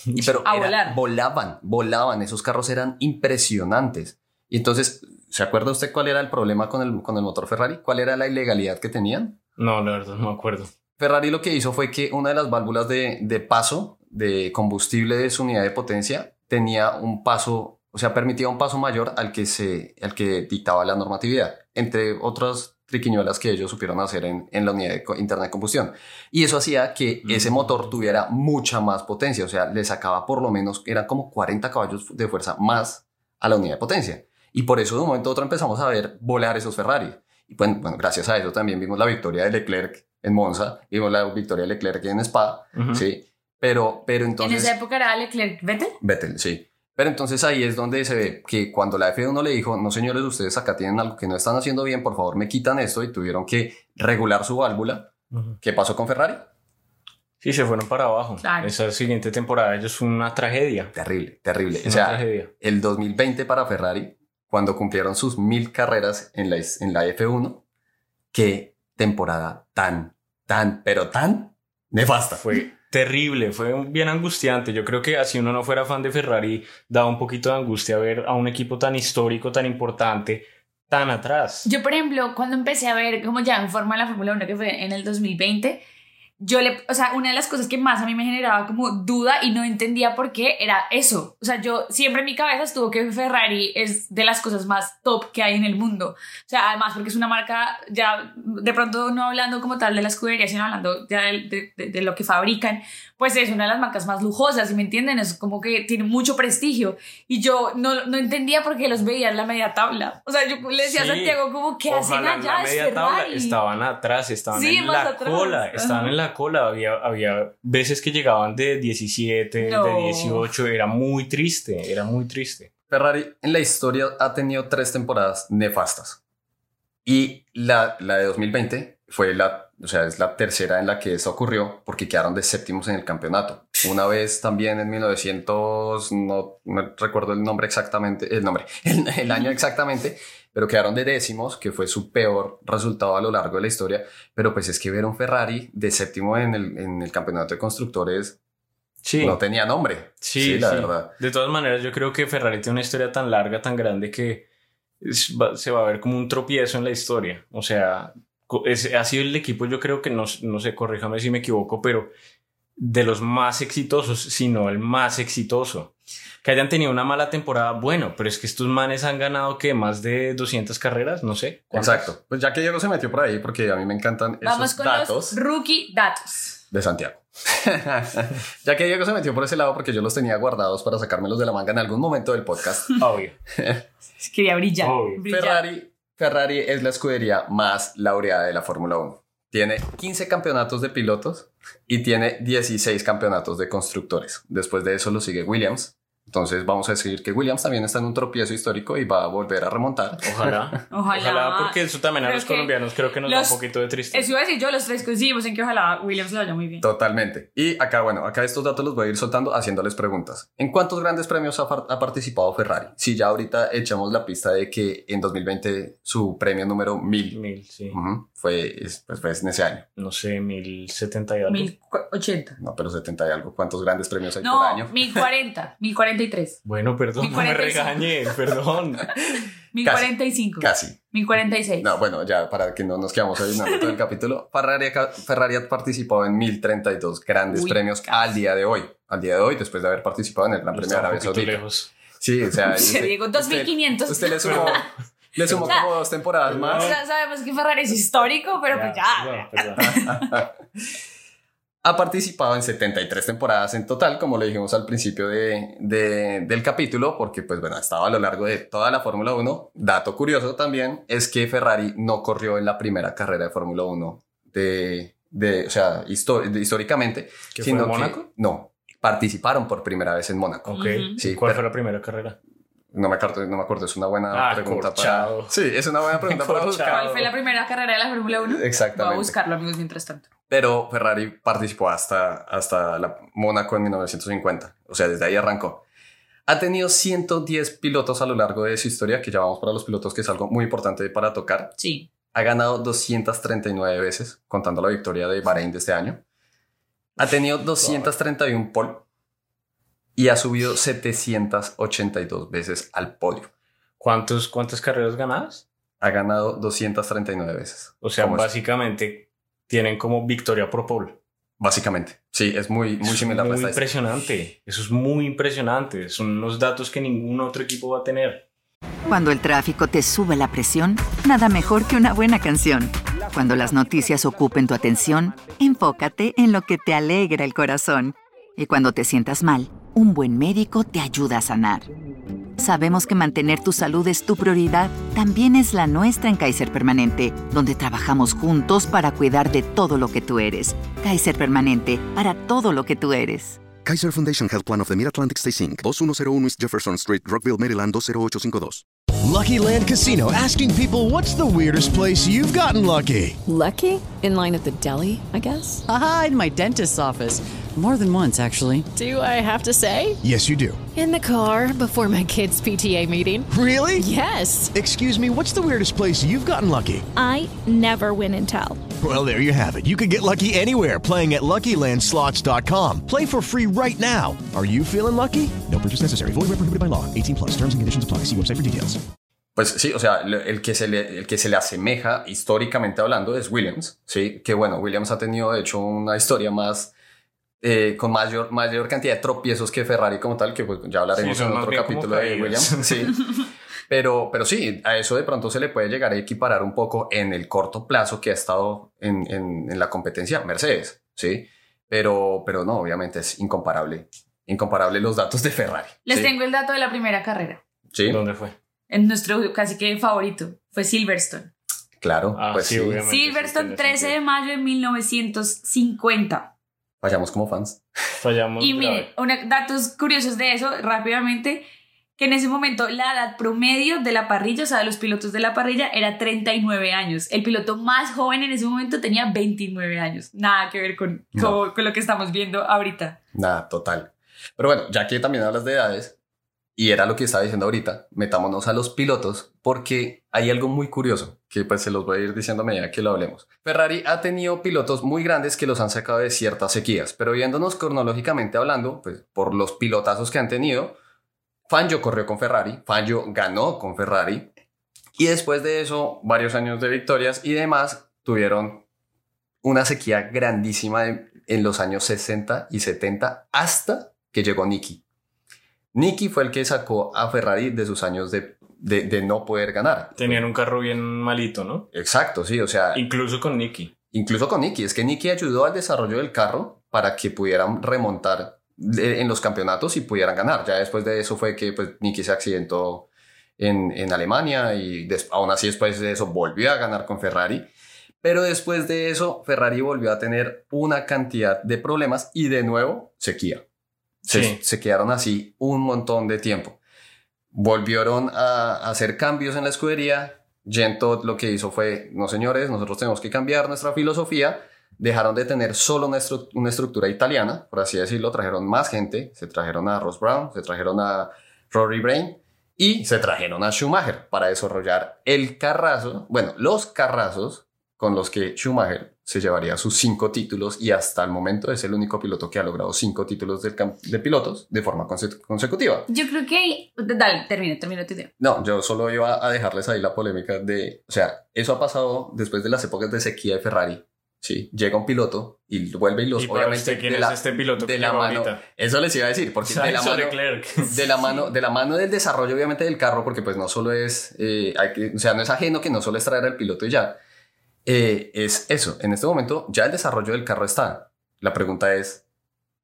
B: Y, pero
C: A
B: era-
C: volar.
B: Volaban, volaban. Esos carros eran impresionantes. Y entonces, ¿se acuerda usted cuál era el problema con el, con el motor Ferrari? ¿Cuál era la ilegalidad que tenían?
D: No, la verdad no me acuerdo.
B: Ferrari lo que hizo fue que una de las válvulas de, de paso de combustible de su unidad de potencia tenía un paso, o sea, permitía un paso mayor al que, se, al que dictaba la normatividad, entre otras triquiñuelas que ellos supieron hacer en, en la unidad de co- interna de combustión. Y eso hacía que ese motor tuviera mucha más potencia, o sea, le sacaba por lo menos, eran como 40 caballos de fuerza más a la unidad de potencia. Y por eso de un momento a otro empezamos a ver volar esos Ferrari. Y bueno, bueno, gracias a eso también vimos la victoria de Leclerc en Monza, vimos la victoria de Leclerc en Spa,
D: Ujú.
B: sí. Pero, pero
C: en
B: entonces...
C: esa época era Leclerc Vettel.
B: Vettel, sí. Pero entonces ahí es donde se ve que cuando la F1 le dijo, no señores, ustedes acá tienen algo que no están haciendo bien, por favor me quitan esto y tuvieron que regular su válvula. ¿Qué pasó con Ferrari?
D: Sí, se fueron para abajo.
C: Claro.
D: Esa siguiente temporada ellos fue una tragedia.
B: Terrible, terrible.
D: Una
B: O sea,
D: tragedia.
B: el 2020 para Ferrari, cuando cumplieron sus mil carreras en la, en la F1, qué temporada tan, tan, pero tan nefasta.
D: Fue terrible, fue bien angustiante. Yo creo que así uno no fuera fan de Ferrari, daba un poquito de angustia ver a un equipo tan histórico, tan importante, tan atrás.
C: Yo, por ejemplo, cuando empecé a ver cómo ya en forma la Fórmula 1, que fue en el 2020, yo le, o sea, una de las cosas que más a mí me generaba como duda y no entendía por qué era eso. O sea, yo siempre en mi cabeza estuvo que Ferrari es de las cosas más top que hay en el mundo. O sea, además porque es una marca ya, de pronto no hablando como tal de la escudería, sino hablando ya de, de, de lo que fabrican, pues es una de las marcas más lujosas, ¿me entienden? Es como que tiene mucho prestigio. Y yo no, no entendía por qué los veía en la media tabla. O sea, yo le decía a Santiago como, ¿qué hacen allá?
D: En la media tabla estaban atrás, estaban en la cola, estaban en la cola. Había, había veces que llegaban de 17, de 18. Era muy triste, era muy triste.
B: Ferrari en la historia ha tenido tres temporadas nefastas. Y la, la de 2020 fue la, o sea, es la tercera en la que eso ocurrió porque quedaron de séptimos en el campeonato. Una vez también en 1900, no, no recuerdo el nombre exactamente, el nombre, el, el, año exactamente, pero quedaron de décimos, que fue su peor resultado a lo largo de la historia. Pero pues es que ver un Ferrari de séptimo en el, en el campeonato de constructores
D: Sí.
B: no tenía nombre.
D: Sí,
B: la
D: sí.
B: verdad.
D: De todas maneras, yo creo que Ferrari tiene una historia tan larga, tan grande que es- va- se va a ver como un tropiezo en la historia. O sea, es- ha sido el equipo, yo creo que no, no sé, corríjame si me equivoco, pero de los más exitosos, sino el más exitoso. Que hayan tenido una mala temporada, bueno, pero es que estos manes han ganado que más de 200 carreras, no sé. ¿cuántas?
B: Exacto. Pues ya que Diego se metió por ahí, porque a mí me encantan
C: Vamos
B: esos
C: con
B: datos
C: los rookie datos.
B: de Santiago. ya que Diego se metió por ese lado, porque yo los tenía guardados para sacármelos de la manga en algún momento del podcast.
D: Obvio.
C: Quería brillar.
D: Obvio.
C: brillar.
B: Ferrari, Ferrari es la escudería más laureada de la Fórmula 1. Tiene 15 campeonatos de pilotos y tiene 16 campeonatos de constructores. Después de eso lo sigue Williams. Entonces vamos a decir que Williams también está en un tropiezo histórico y va a volver a remontar.
D: Ojalá.
C: Ojalá.
D: porque eso también a
C: Creo
D: los colombianos creo que nos da un poquito de tristeza.
C: Eso iba a decir yo, los tres coincidimos en que ojalá Williams lo vaya muy bien.
B: Totalmente. Y acá, bueno, acá estos datos los voy a ir soltando haciéndoles preguntas. ¿En cuántos grandes premios ha, par- ha participado Ferrari? Si ya ahorita echamos la pista de que en 2020 su premio número 1000
D: Mil, sí.
B: fue, es- pues fue en ese año.
D: No sé, mil setenta y algo.
C: 1080.
B: No, pero 70 y algo. ¿Cuántos grandes premios hay por
C: No,
B: año?
C: 1040, 1043,
D: Bueno, perdón, no me
C: 1045.
D: regañe, perdón.
C: 1045,
B: Casi.
C: 1046.
B: No, bueno, ya para que no nos quedamos adivinando todo el capítulo. Ferrari, ha- Ferrari ha participado en 1032 grandes
C: Uy,
B: premios
C: casi.
B: al día de hoy. Al día de hoy, después de haber participado en el Gran Premio de Arabia Saudita.
D: lejos.
B: Sí, o sea,
C: Se Diego, 2500.
B: Usted, le sumó, le sumó
C: O sea,
B: como dos temporadas
C: O
B: más.
C: sea, sabemos que Ferrari es histórico, pero pues ya.
D: perdón.
B: Ha participado en 73 temporadas en total, como le dijimos al principio de, de- del capítulo, porque pues bueno, ha estado a lo largo de toda la Fórmula 1. Dato curioso también es que Ferrari no corrió en la primera carrera de Fórmula 1 de, de, o sea, históricamente.
D: ¿Que fue en Mónaco?
B: no, participaron por primera vez en Mónaco.
D: Ok.
C: Ujú.
B: Sí,
D: ¿Cuál fue la primera carrera?
B: No me acuerdo, no me acuerdo, es una buena
D: Ah,
B: pregunta
D: corchado.
B: para... Sí, es una buena pregunta para buscar.
C: ¿Cuál fue la primera carrera de la Fórmula 1?
B: Exactamente.
C: Voy a buscarlo, amigos, mientras tanto.
B: Pero Ferrari participó hasta, hasta la Mónaco en 1950. O sea, desde ahí arrancó. Ha tenido 110 pilotos a lo largo de su historia, que ya vamos para los pilotos, que es algo muy importante para tocar.
C: Sí.
B: Ha ganado 239 veces, contando la victoria de Bahrein de este año. Ha tenido 231 pole y ha subido 782 veces al podio.
D: ¿Cuántos, ¿Cuántas carreras ganadas?
B: Ha ganado 239 veces.
D: O sea,
B: ¿Cómo es?
D: básicamente tienen como victoria por pole.
B: Básicamente. Sí, es muy, muy
D: Eso
B: similar
D: Muy impresionante. Eso es muy impresionante. Son unos datos que ningún otro equipo va a tener.
E: Cuando el tráfico te sube la presión, nada mejor que una buena canción. Cuando las noticias ocupen tu atención, enfócate en lo que te alegra el corazón. Y cuando te sientas mal, un buen médico te ayuda a sanar. Sabemos que mantener tu salud es tu prioridad, también es la nuestra en Kaiser Permanente, donde trabajamos juntos para cuidar de todo lo que tú eres. Kaiser Permanente, para todo lo que tú eres.
F: Kaiser Foundation Health Plan of the Mid-Atlantic Stay Inc. 2101 East Jefferson Street, Rockville, Maryland 20852.
G: Lucky Land Casino asking people what's the weirdest place you've gotten lucky?
H: Lucky? In line at the deli, I guess?
I: Aha, in my dentist's office. More than once, actually.
H: Do I have to say?
G: Yes, you do.
H: In the car before my kids' PTA meeting.
G: Really?
H: Yes.
G: Excuse me, what's the weirdest place you've gotten lucky?
J: I never win and tell.
G: Well, there you have it. You can get lucky anywhere playing at LuckyLandSlots.com. Play for free right now. Are you feeling lucky? No purchase necessary. Void where prohibited by law. 18 plus. Terms and conditions apply. See website for details.
B: Pues sí, o sea, el que, se le, el que se le asemeja históricamente hablando es Williams, ¿sí? Que bueno, Williams ha tenido de hecho una historia más, eh, con mayor, mayor cantidad de tropiezos que Ferrari como tal, que pues ya hablaremos
D: Sí,
B: en otro capítulo de. Williams, sí. Pero, pero sí, a eso de pronto se le puede llegar a equiparar un poco en el corto plazo que ha estado en, en, en la competencia Mercedes, ¿sí? Pero, pero no, obviamente es incomparable. Incomparable los datos de Ferrari.
C: Les
B: ¿sí?
C: tengo el dato de la primera carrera.
B: Sí,
D: ¿Dónde fue?
C: En nuestro casi que favorito. Fue Silverstone.
B: claro.
D: Ah,
B: pues
D: sí,
B: sí.
C: Silverstone,
D: sí, tiene
C: 13 de mayo de 1950.
B: Fallamos como fans.
D: Fallamos.
C: Y miren, una- datos curiosos de eso, rápidamente, que en ese momento la edad promedio de la parrilla, o sea, de los pilotos de la parrilla, era 39 años. El piloto más joven en ese momento tenía 29 años. Nada que ver con,
B: No.
C: con, con lo que estamos viendo ahorita.
B: Nada, total. Pero bueno, ya que también hablas de edades, y era lo que estaba diciendo ahorita, metámonos a los pilotos, porque hay algo muy curioso que pues se los voy a ir diciendo a medida que lo hablemos. Ferrari ha tenido pilotos muy grandes que los han sacado de ciertas sequías, pero viéndonos cronológicamente hablando, pues por los pilotazos que han tenido, Fangio corrió con Ferrari, Fangio ganó con Ferrari, y después de eso, varios años de victorias y demás, tuvieron una sequía grandísima en los años 60 y 70 hasta que llegó Nicky. Nicky fue el que sacó a Ferrari de sus años de, de- de no poder ganar.
D: Tenían un carro bien malito, ¿no?
B: Exacto, sí, o sea,
D: Incluso con Nicky.
B: incluso con Nicky. Es que Nicky ayudó al desarrollo del carro para que pudieran remontar de- en los campeonatos y pudieran ganar. Ya después de eso fue que pues, Nicky se accidentó en, en Alemania y des- aún así después de eso volvió a ganar con Ferrari. Pero después de eso, Ferrari volvió a tener una cantidad de problemas y de nuevo sequía. Se,
D: Sí.
B: se quedaron así un montón de tiempo. Volvieron a, hacer cambios en la escudería. Gento lo que hizo fue, no señores, nosotros tenemos que cambiar nuestra filosofía. Dejaron de tener solo una, estru- una estructura italiana, por así decirlo. Trajeron más gente. Se trajeron a Ross Brown, se trajeron a Rory Brain y se trajeron a Schumacher para desarrollar el carrazo, bueno, los carrazos con los que Schumacher se llevaría sus cinco títulos y hasta el momento es el único piloto que ha logrado cinco títulos del de pilotos de forma conse- consecutiva.
C: Yo creo que... Dale, termina, termina tu idea.
B: No, yo solo iba a dejarles ahí la polémica de, o sea, eso ha pasado después de las épocas de sequía de Ferrari. Sí, llega un piloto y vuelve y los
D: ¿Y para usted quién
B: de
D: es
B: la,
D: este piloto
B: de la mano.
D: ahorita?
B: Eso les iba a decir, porque de la, mano, de la mano de la mano del desarrollo obviamente del carro, porque pues no solo es, eh, hay que, o sea, no es ajeno que no solo es traer al piloto y ya. Eh, es eso. En este momento ya el desarrollo del carro está. La pregunta es,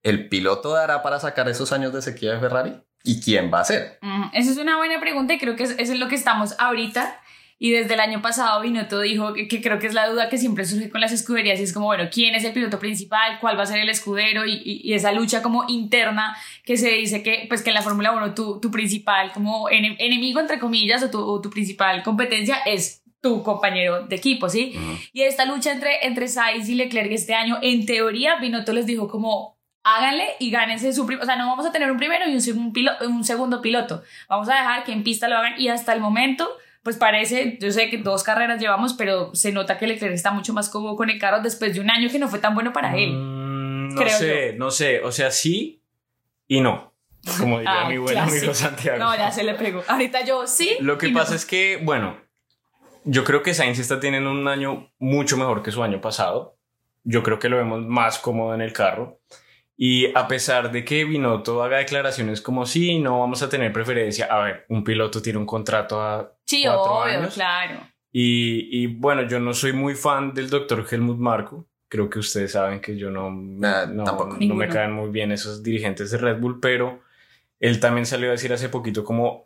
B: ¿el piloto dará para sacar esos años de sequía de Ferrari? ¿Y quién va a ser?
C: Esa es una buena pregunta y creo que es, eso es lo que estamos ahorita. Y desde el año pasado Binotto dijo que, que creo que es la duda que siempre surge con las escuderías y es como, bueno, ¿quién es el piloto principal? ¿Cuál va a ser el escudero? Y, y- esa lucha como interna que se dice que, pues que en la Fórmula 1 tu, tu principal como ene- enemigo, entre comillas, o tu, o tu principal competencia es tu compañero de equipo, ¿sí? Y esta lucha entre, entre Sainz y Leclerc este año, en teoría, Binotto les dijo como, háganle y gánense su primer, o sea, no vamos a tener un primero y un, pilo- un segundo piloto, vamos a dejar que en pista lo hagan y hasta el momento, pues parece, yo sé que dos carreras llevamos, pero se nota que Leclerc está mucho más cómodo con el carro después de un año que no fue tan bueno para él.
D: Mm, no
C: creo
D: sé, no sé. O sea, sí y no. Como diría
C: Ah,
D: mi buen amigo Santiago.
C: No, ya se le pegó. Ahorita yo sí.
D: Lo que
C: y
D: pasa
C: no.
D: es que, bueno, yo creo que Sainz está teniendo un año mucho mejor que su año pasado. Yo creo que lo vemos más cómodo en el carro. Y a pesar de que Binotto haga declaraciones como sí, no vamos a tener preferencia. A ver, un piloto tiene un contrato a
C: Sí,
D: cuatro
C: obvio,
D: años.
C: claro.
D: Y, y bueno, yo no soy muy fan del doctor Helmut Marko. Creo que ustedes saben que yo no,
B: Nah,
D: no,
B: tampoco.
D: no me caen muy bien esos dirigentes de Red Bull, pero él también salió a decir hace poquito como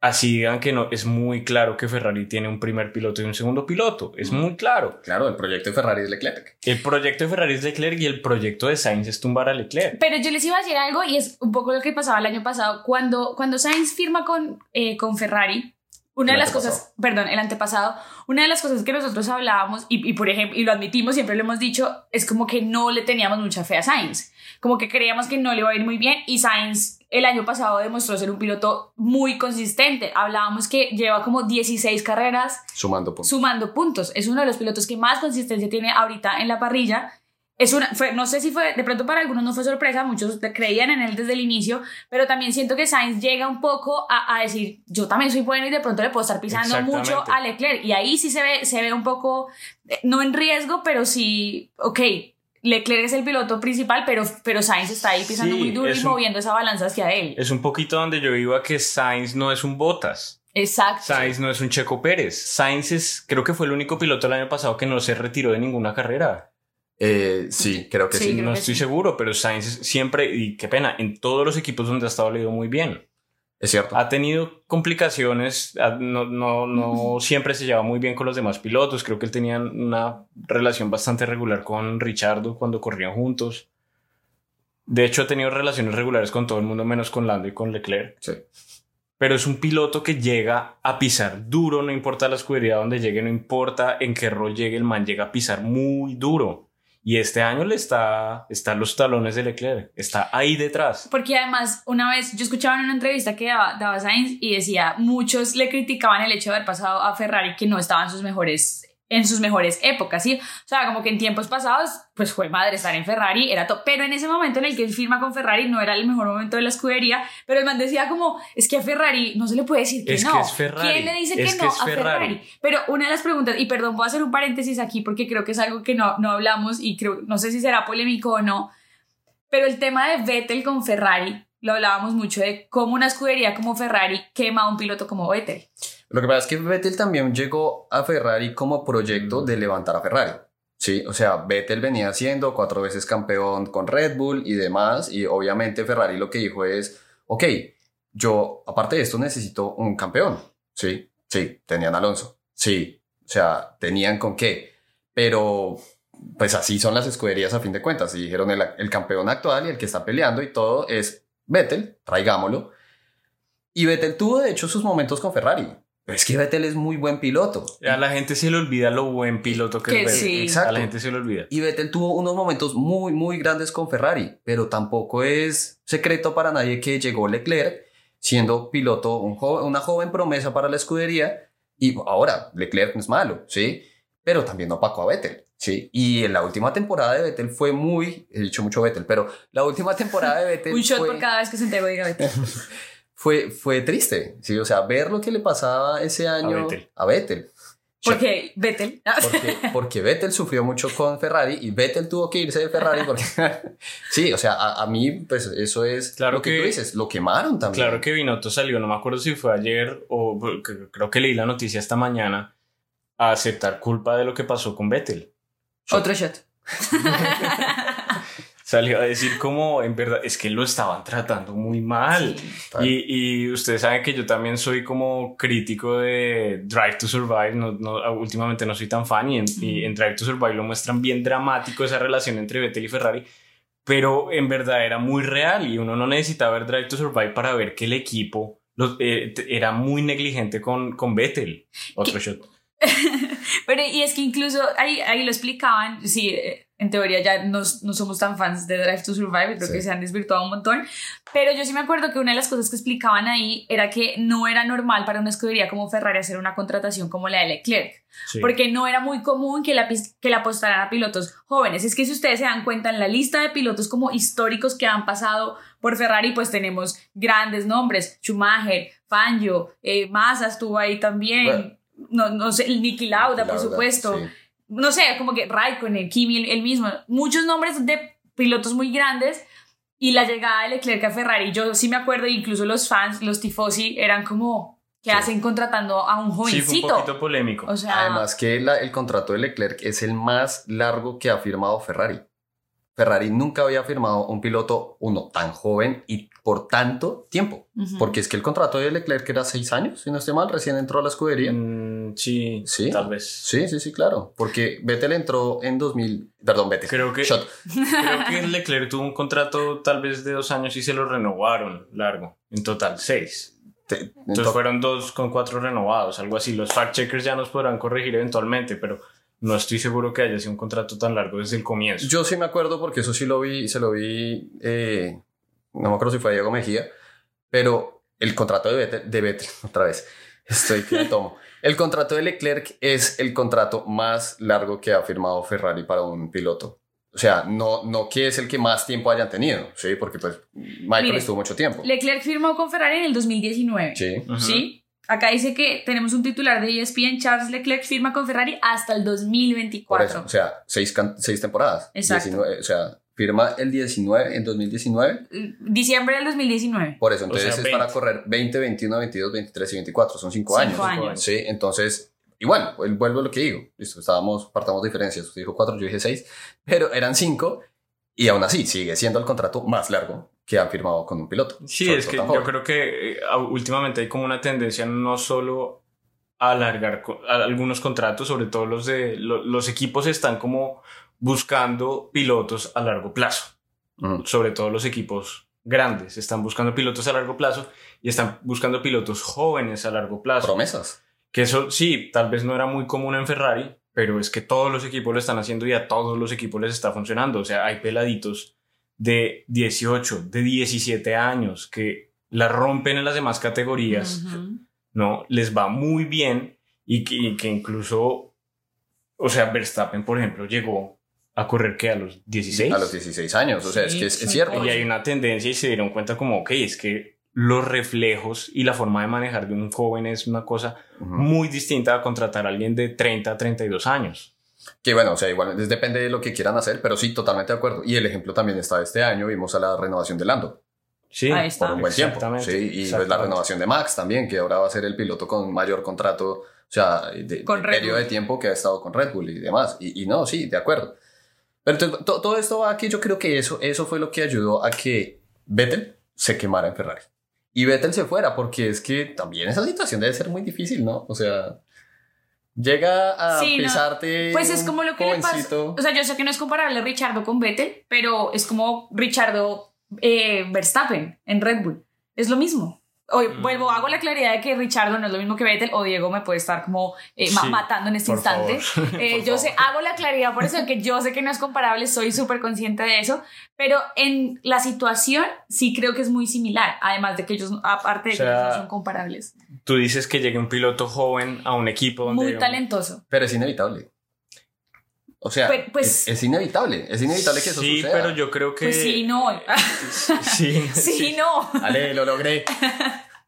D: así digan que no, es muy claro que Ferrari tiene un primer piloto y un segundo piloto. Es muy claro.
B: Claro, el proyecto de Ferrari es Leclerc.
D: El proyecto de Ferrari es Leclerc y el proyecto de Sainz es tumbar a Leclerc.
C: Pero yo les iba a decir algo y es un poco lo que pasaba el año pasado. Cuando, cuando Sainz firma con, eh, con Ferrari, una
B: El
C: de las cosas, perdón, el antepasado, una de las cosas que nosotros hablábamos y, y por ejemplo, y lo admitimos, siempre lo hemos dicho, es como que no le teníamos mucha fe a Sainz. Como que creíamos que no le iba a ir muy bien y Sainz el año pasado demostró ser un piloto muy consistente. Hablábamos que lleva como 16 carreras
B: Sumando puntos.
C: sumando puntos. Es uno de los pilotos que más consistencia tiene ahorita en la parrilla. es una, fue, no sé si fue, de pronto para algunos no fue sorpresa, muchos creían en él desde el inicio, pero también siento que Sainz llega un poco a, a decir, yo también soy bueno y de pronto le puedo estar pisando mucho a Leclerc. Y ahí sí se ve, se ve un poco, eh, no en riesgo, pero sí, ok, Leclerc es el piloto principal, pero, pero Sainz está ahí pisando muy duro y moviendo esa balanza hacia él.
D: Es un poquito donde yo iba que Sainz no es un Botas.
C: Exacto.
D: Sainz no es un Checo Pérez. Sainz es, creo que fue el único piloto el año pasado que no se retiró de ninguna carrera.
B: Eh, sí, creo que sí.
D: no estoy seguro, pero Sainz siempre, y qué pena, en todos los equipos donde ha estado le ido muy bien.
B: Es cierto.
D: Ha tenido complicaciones, no, no, no siempre se lleva muy bien con los demás pilotos. Creo que él tenía una relación bastante regular con Richardo cuando corrían juntos. De hecho, ha tenido relaciones regulares con todo el mundo, menos con Lando y con Leclerc.
B: Sí.
D: Pero es un piloto que llega a pisar duro, no importa la escudería donde llegue, no importa en qué rol llegue, el man llega a pisar muy duro. Y este año le está, están los talones de Leclerc, está ahí detrás.
C: Porque además, una vez yo escuchaba en una entrevista que daba, daba Sainz y decía, muchos le criticaban el hecho de haber pasado a Ferrari que no estaba en sus mejores en sus mejores épocas, ¿sí? O sea, como que en tiempos pasados, pues fue madre estar en Ferrari, era todo, pero en ese momento en el que él firma con Ferrari no era el mejor momento de la escudería, pero el man decía como, es que a Ferrari no se le puede decir que
D: es
C: no.
D: Que es Ferrari.
C: ¿Quién le dice que, no a Ferrari? Pero una de las preguntas, y perdón, voy a hacer un paréntesis aquí porque creo que es algo que no, no hablamos y creo, no sé si será polémico o no, pero el tema de Vettel con Ferrari, lo hablábamos mucho de cómo una escudería como Ferrari quema a un piloto como Vettel.
B: Lo que pasa es que Vettel también llegó a Ferrari como proyecto de levantar a Ferrari. Sí, o sea, Vettel venía siendo cuatro veces campeón con Red Bull y demás, y obviamente Ferrari lo que dijo es, ok, yo aparte de esto necesito un campeón. Sí, sí, tenían Alonso. Sí, o sea, tenían con qué, pero pues así son las escuderías a fin de cuentas. Y dijeron el, el campeón actual y el que está peleando y todo es Vettel, traigámoslo. Y Vettel tuvo de hecho sus momentos con Ferrari. Pero es que Vettel es muy buen piloto.
D: A la gente se le olvida lo buen piloto que, es Vettel.
B: Exacto.
D: A la gente se le olvida.
B: Y Vettel tuvo unos momentos muy, muy grandes con Ferrari, pero tampoco es secreto para nadie que llegó Leclerc siendo piloto, un una joven promesa para la escudería. Y ahora, Leclerc no es malo, ¿sí? Pero también no opacó a Vettel. Sí, y en la última temporada de Vettel fue muy, he dicho mucho Vettel, pero la última temporada de Vettel
C: Un shot
B: fue,
C: por cada vez que se entregó diga Vettel.
B: fue, fue triste, sí, o sea, ver lo que le pasaba ese año a Vettel.
C: Porque Vettel.
B: Porque, porque Vettel sufrió mucho con Ferrari y Vettel tuvo que irse de Ferrari porque... sí, o sea, a, a, mí pues eso es
D: claro
B: lo que, tú dices, lo quemaron también.
D: Claro que Binotto salió, no me acuerdo si fue ayer o creo que leí la noticia esta mañana, a aceptar culpa de lo que pasó con Vettel.
C: Otro shot.
D: Salió a decir como, en verdad, es que lo estaban tratando muy mal. Sí. Y, y, ustedes saben que yo también soy como crítico de Drive to Survive. No, no, últimamente no soy tan fan y en, mm. y en, Drive to Survive lo muestran bien dramático esa relación entre Vettel y Ferrari. Pero en verdad era muy real y uno no necesitaba ver Drive to Survive para ver que el equipo eh, era muy negligente con, con Vettel. Otro shot.
C: Pero y es que incluso ahí, ahí lo explicaban, sí, en teoría ya no, no somos tan fans de Drive to Survive, creo sí. que se han desvirtuado un montón, pero yo sí me acuerdo que una de las cosas que explicaban ahí era que no era normal para una escudería como Ferrari hacer una contratación como la de Leclerc, sí. porque no era muy común que la, que la apostaran a pilotos jóvenes. Es que si ustedes se dan cuenta en la lista de pilotos como históricos que han pasado por Ferrari, pues tenemos grandes nombres, Schumacher, Fangio, eh, Massa estuvo ahí también. Bueno no, no sé, el Niki Lauda, por supuesto. Sí. No sé, como que Raikkonen, Kimi, el, el, mismo. Muchos nombres de pilotos muy grandes. Y la llegada de Leclerc a Ferrari, yo sí me acuerdo, incluso los fans, los tifosi, eran como, ¿qué sí. hacen contratando a un jovencito?
D: Sí, fue un poquito polémico.
C: O sea,
B: Además que la, el contrato de Leclerc es el más largo que ha firmado Ferrari. Ferrari nunca había firmado un piloto, uno, tan joven y por tanto tiempo. Uh -huh. Porque es que el contrato de Leclerc era seis años, si no estoy mal, recién entró a la escudería.
D: Mm, sí, sí, tal vez.
B: Sí, sí, sí, claro. Porque Vettel entró en 2000, perdón, Vettel.
D: Creo que,
B: Shot.
D: creo que Leclerc tuvo un contrato tal vez de dos años y se lo renovaron largo. En total, seis. Entonces to fueron dos con cuatro renovados, algo así. Los fact checkers ya nos podrán corregir eventualmente, pero no estoy seguro que haya sido un contrato tan largo desde el comienzo.
B: Yo sí me acuerdo porque eso sí lo vi, se lo vi, eh, no me acuerdo si fue a Diego Mejía, pero el contrato de Vettel, de Vettel otra vez, estoy que me tomo. El contrato de Leclerc es el contrato más largo que ha firmado Ferrari para un piloto. O sea, no, no que es el que más tiempo hayan tenido, ¿sí? Porque pues Michael
C: Mire,
B: estuvo mucho tiempo.
C: Leclerc firmó con Ferrari en el 2019.
B: Sí.
C: ¿Sí? Acá dice que tenemos un titular de ESPN, Charles Leclerc firma con Ferrari hasta el
B: Por
C: 2024.
B: eso, o sea, seis, seis temporadas.
C: Exacto.
B: 19, o sea, firma el 19 en 2019.
C: Diciembre del 2019.
B: Por eso, entonces
D: O sea,
B: es para
D: 20.
B: correr 20, 21, 22, 23 y 24. Son cinco,
C: Cinco
B: años.
C: años.
B: Sí, entonces, igual, vuel- vuelvo a lo que digo. Listo, estábamos, partamos diferencias. Usted dijo cuatro, yo dije seis, pero eran cinco y aún así sigue siendo el contrato más largo que han firmado con un piloto.
D: Sí, es que yo creo que eh, últimamente hay como una tendencia no solo a alargar co- a- algunos contratos, sobre todo los de lo- los equipos están como buscando pilotos a largo plazo.
B: Ujú.
D: Sobre todo los equipos grandes están buscando pilotos a largo plazo y están buscando pilotos jóvenes a largo plazo.
B: Promesas.
D: Que eso sí, tal vez no era muy común en Ferrari, pero es que todos los equipos lo están haciendo y a todos los equipos les está funcionando. O sea, hay peladitos de 18, de 17 años que la rompen en las demás categorías. ¿no? Les va muy bien y que, y que incluso, o sea, Verstappen, por ejemplo, llegó a correr que a los 16.
B: A los 16 años. O sea, es que es, cierto.
D: Y hay una tendencia y se dieron cuenta como, ok, es que los reflejos y la forma de manejar de un joven es una cosa muy distinta a contratar a alguien de 30 a 32 años.
B: Que bueno, o sea, igual es- depende de lo que quieran hacer, pero sí, totalmente de acuerdo. Y el ejemplo también está este año, vimos a la renovación de Lando
D: Sí,
C: Ahí está.
B: por un buen tiempo. Sí, y pues la renovación de Max también, que ahora va a ser el piloto con mayor contrato, o sea, de,
C: Con
B: de
C: Red
B: periodo
C: Bull.
B: de tiempo que ha estado con Red Bull y demás. Y, y no, sí, de acuerdo. Pero entonces, to- todo esto va aquí, yo creo que eso, eso fue lo que ayudó a que Vettel se quemara en Ferrari. Y Vettel se fuera, porque es que también esa situación debe ser muy difícil, ¿no? O sea, llega a
C: Sí, no.
B: pisarte.
C: Pues es como lo que le pasa. O sea, yo sé que no es comparable Richardo con Vettel, pero es como Richardo eh, Verstappen en Red Bull. Es lo mismo. Hoy
D: Mm.
C: vuelvo, hago la claridad de que Richardo no es lo mismo que Vettel o Diego me puede estar como eh,
D: Sí,
C: matando en este
D: por
C: instante.
D: favor.
C: Eh,
D: Por
C: yo
D: favor.
C: sé, hago la claridad por eso, que yo sé que no es comparable, soy súper consciente de eso, pero en la situación sí creo que es muy similar, además de que ellos, aparte de
D: O sea,
C: que ellos no son comparables.
D: Tú dices que llegue un piloto joven a un equipo donde...
C: Muy talentoso.
B: Pero es inevitable. O sea,
C: Pero, pues-
B: es, es inevitable. Es inevitable que eso
D: Sí,
B: suceda.
D: pero yo creo que...
C: Pues sí, no.
D: Sí,
C: sí, no.
B: Ale, lo logré.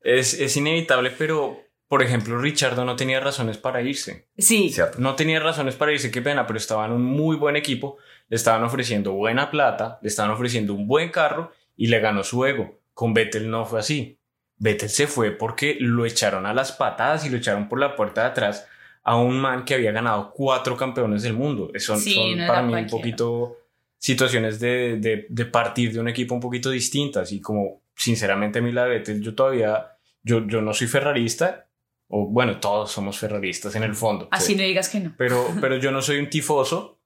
D: Es, es inevitable, pero, por ejemplo, Richardo no tenía razones para irse.
C: Sí.
B: Cierto.
D: No tenía razones para irse, qué pena, pero estaba en un muy buen equipo, le estaban ofreciendo buena plata, le estaban ofreciendo un buen carro y le ganó su ego. Con Vettel no fue así. Vettel se fue porque lo echaron a las patadas y lo echaron por la puerta de atrás a un man que había ganado cuatro campeones del mundo. Son,
C: Sí,
D: son
C: no
D: para mí un
C: cualquiera.
D: poquito situaciones de, de, de partir de un equipo un poquito distintas y como sinceramente a mí la de Vettel yo todavía, yo, yo no soy ferrarista, o bueno, todos somos ferraristas en el fondo.
C: Así no digas que no.
D: Pero, pero yo no soy un tifoso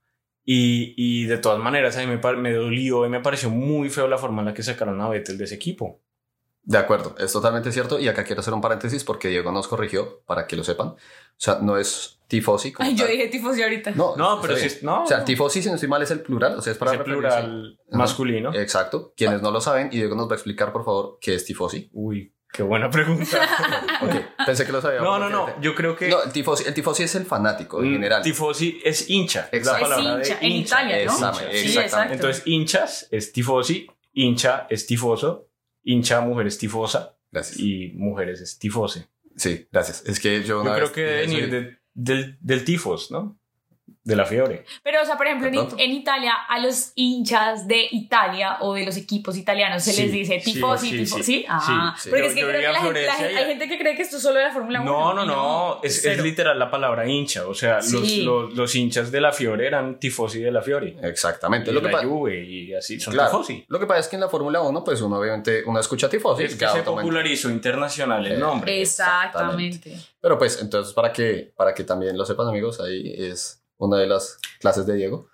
D: y, y de todas maneras a mí me, me dolió y me pareció muy feo la forma en la que sacaron a Vettel de ese equipo.
B: De acuerdo, es totalmente cierto. Y acá quiero hacer un paréntesis porque Diego nos corrigió, para que lo sepan. O sea, no es tifosi. como
C: Ay, yo dije tifosi ahorita.
B: No,
D: No, pero sí es- no,
B: O sea, tifosi, si no estoy mal, es el plural. O sea, es para
D: Ese
B: referirse-
D: plural
B: Ajá.
D: masculino.
B: Exacto. Quienes no lo saben, y Diego nos va a explicar, por favor, qué es tifosi.
D: Uy, qué buena pregunta.
B: Ok, pensé que lo sabía.
D: no, no, no. Yo creo que
B: No, el tifosi, el tifosi es el fanático en
D: mm,
B: general.
D: tifosi es hincha. Es la
B: Exacto.
C: Es
D: palabra
C: hincha,
D: de
C: en
D: hincha.
C: Italia, ¿no?
B: Exactamente,
C: Sí,
B: exactamente.
C: exacto.
D: Entonces, hinchas es tifosi, hincha es tifoso, hincha mujer es tifosa
B: Gracias.
D: y mujeres es tifose.
B: Sí, gracias. Es que yo
D: Yo creo que deben ir de- del, del tifos, ¿no? De la fiebre.
C: Pero, o sea, por ejemplo, en, Italia, a los hinchas de Italia o de los equipos italianos se
D: Sí,
C: les dice
D: sí,
C: tifosi,
D: sí,
C: tifosi.
D: sí,
C: Ah,
B: sí.
C: porque
D: Yo-
C: es que creo que la gente, la hay gente que cree que esto es solo de la Fórmula 1.
D: No, no, no, es, es literal la palabra hincha. O sea, los,
C: Sí.
D: los, los hinchas de la Fiore eran tifosi de la Fiore.
B: Exactamente.
D: Y
B: Lo que,
D: la Juve y así son
B: claro,
D: tifosi.
B: lo que pasa es que en la Fórmula 1, pues uno obviamente, uno escucha tifosi.
D: Es que se popularizó internacional el nombre.
C: Exactamente.
B: Pero pues, entonces, para que, para que también lo sepan, amigos, ahí es una de las clases de Diego.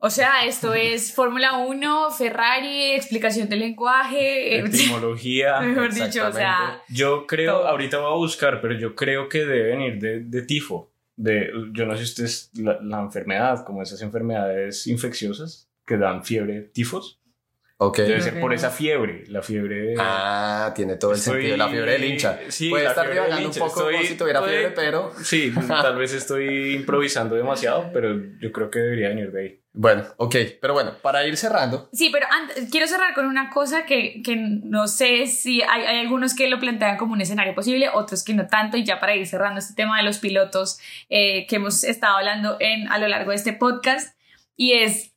C: O sea, esto es Fórmula 1, Ferrari, explicación del lenguaje. eh,
D: Etimología.
C: Mejor dicho, o sea,
D: Yo creo,
C: todo.
D: ahorita voy a buscar, pero yo creo que debe venir de, de tifo. De, yo no sé si ustedes, la, la enfermedad, como esas enfermedades infecciosas que dan fiebre, tifos.
B: Ok.
D: Debe ser por esa fiebre, la fiebre de...
B: Ah, tiene todo el
D: Estoy-
B: sentido. La fiebre del hincha.
D: Sí,
B: Puede
D: la
B: estar divagando un poco como
D: Estoy-
B: si tuviera
D: estoy-
B: fiebre, pero.
D: Sí, tal vez estoy improvisando demasiado, pero yo creo que debería venir de ahí.
B: Bueno, ok. Pero bueno, para ir cerrando.
C: Sí, pero antes, quiero cerrar con una cosa que, que no sé si hay, hay algunos que lo plantean como un escenario posible, otros que no tanto, y ya para ir cerrando este tema de los pilotos eh, que hemos estado hablando en, a lo largo de este podcast, y es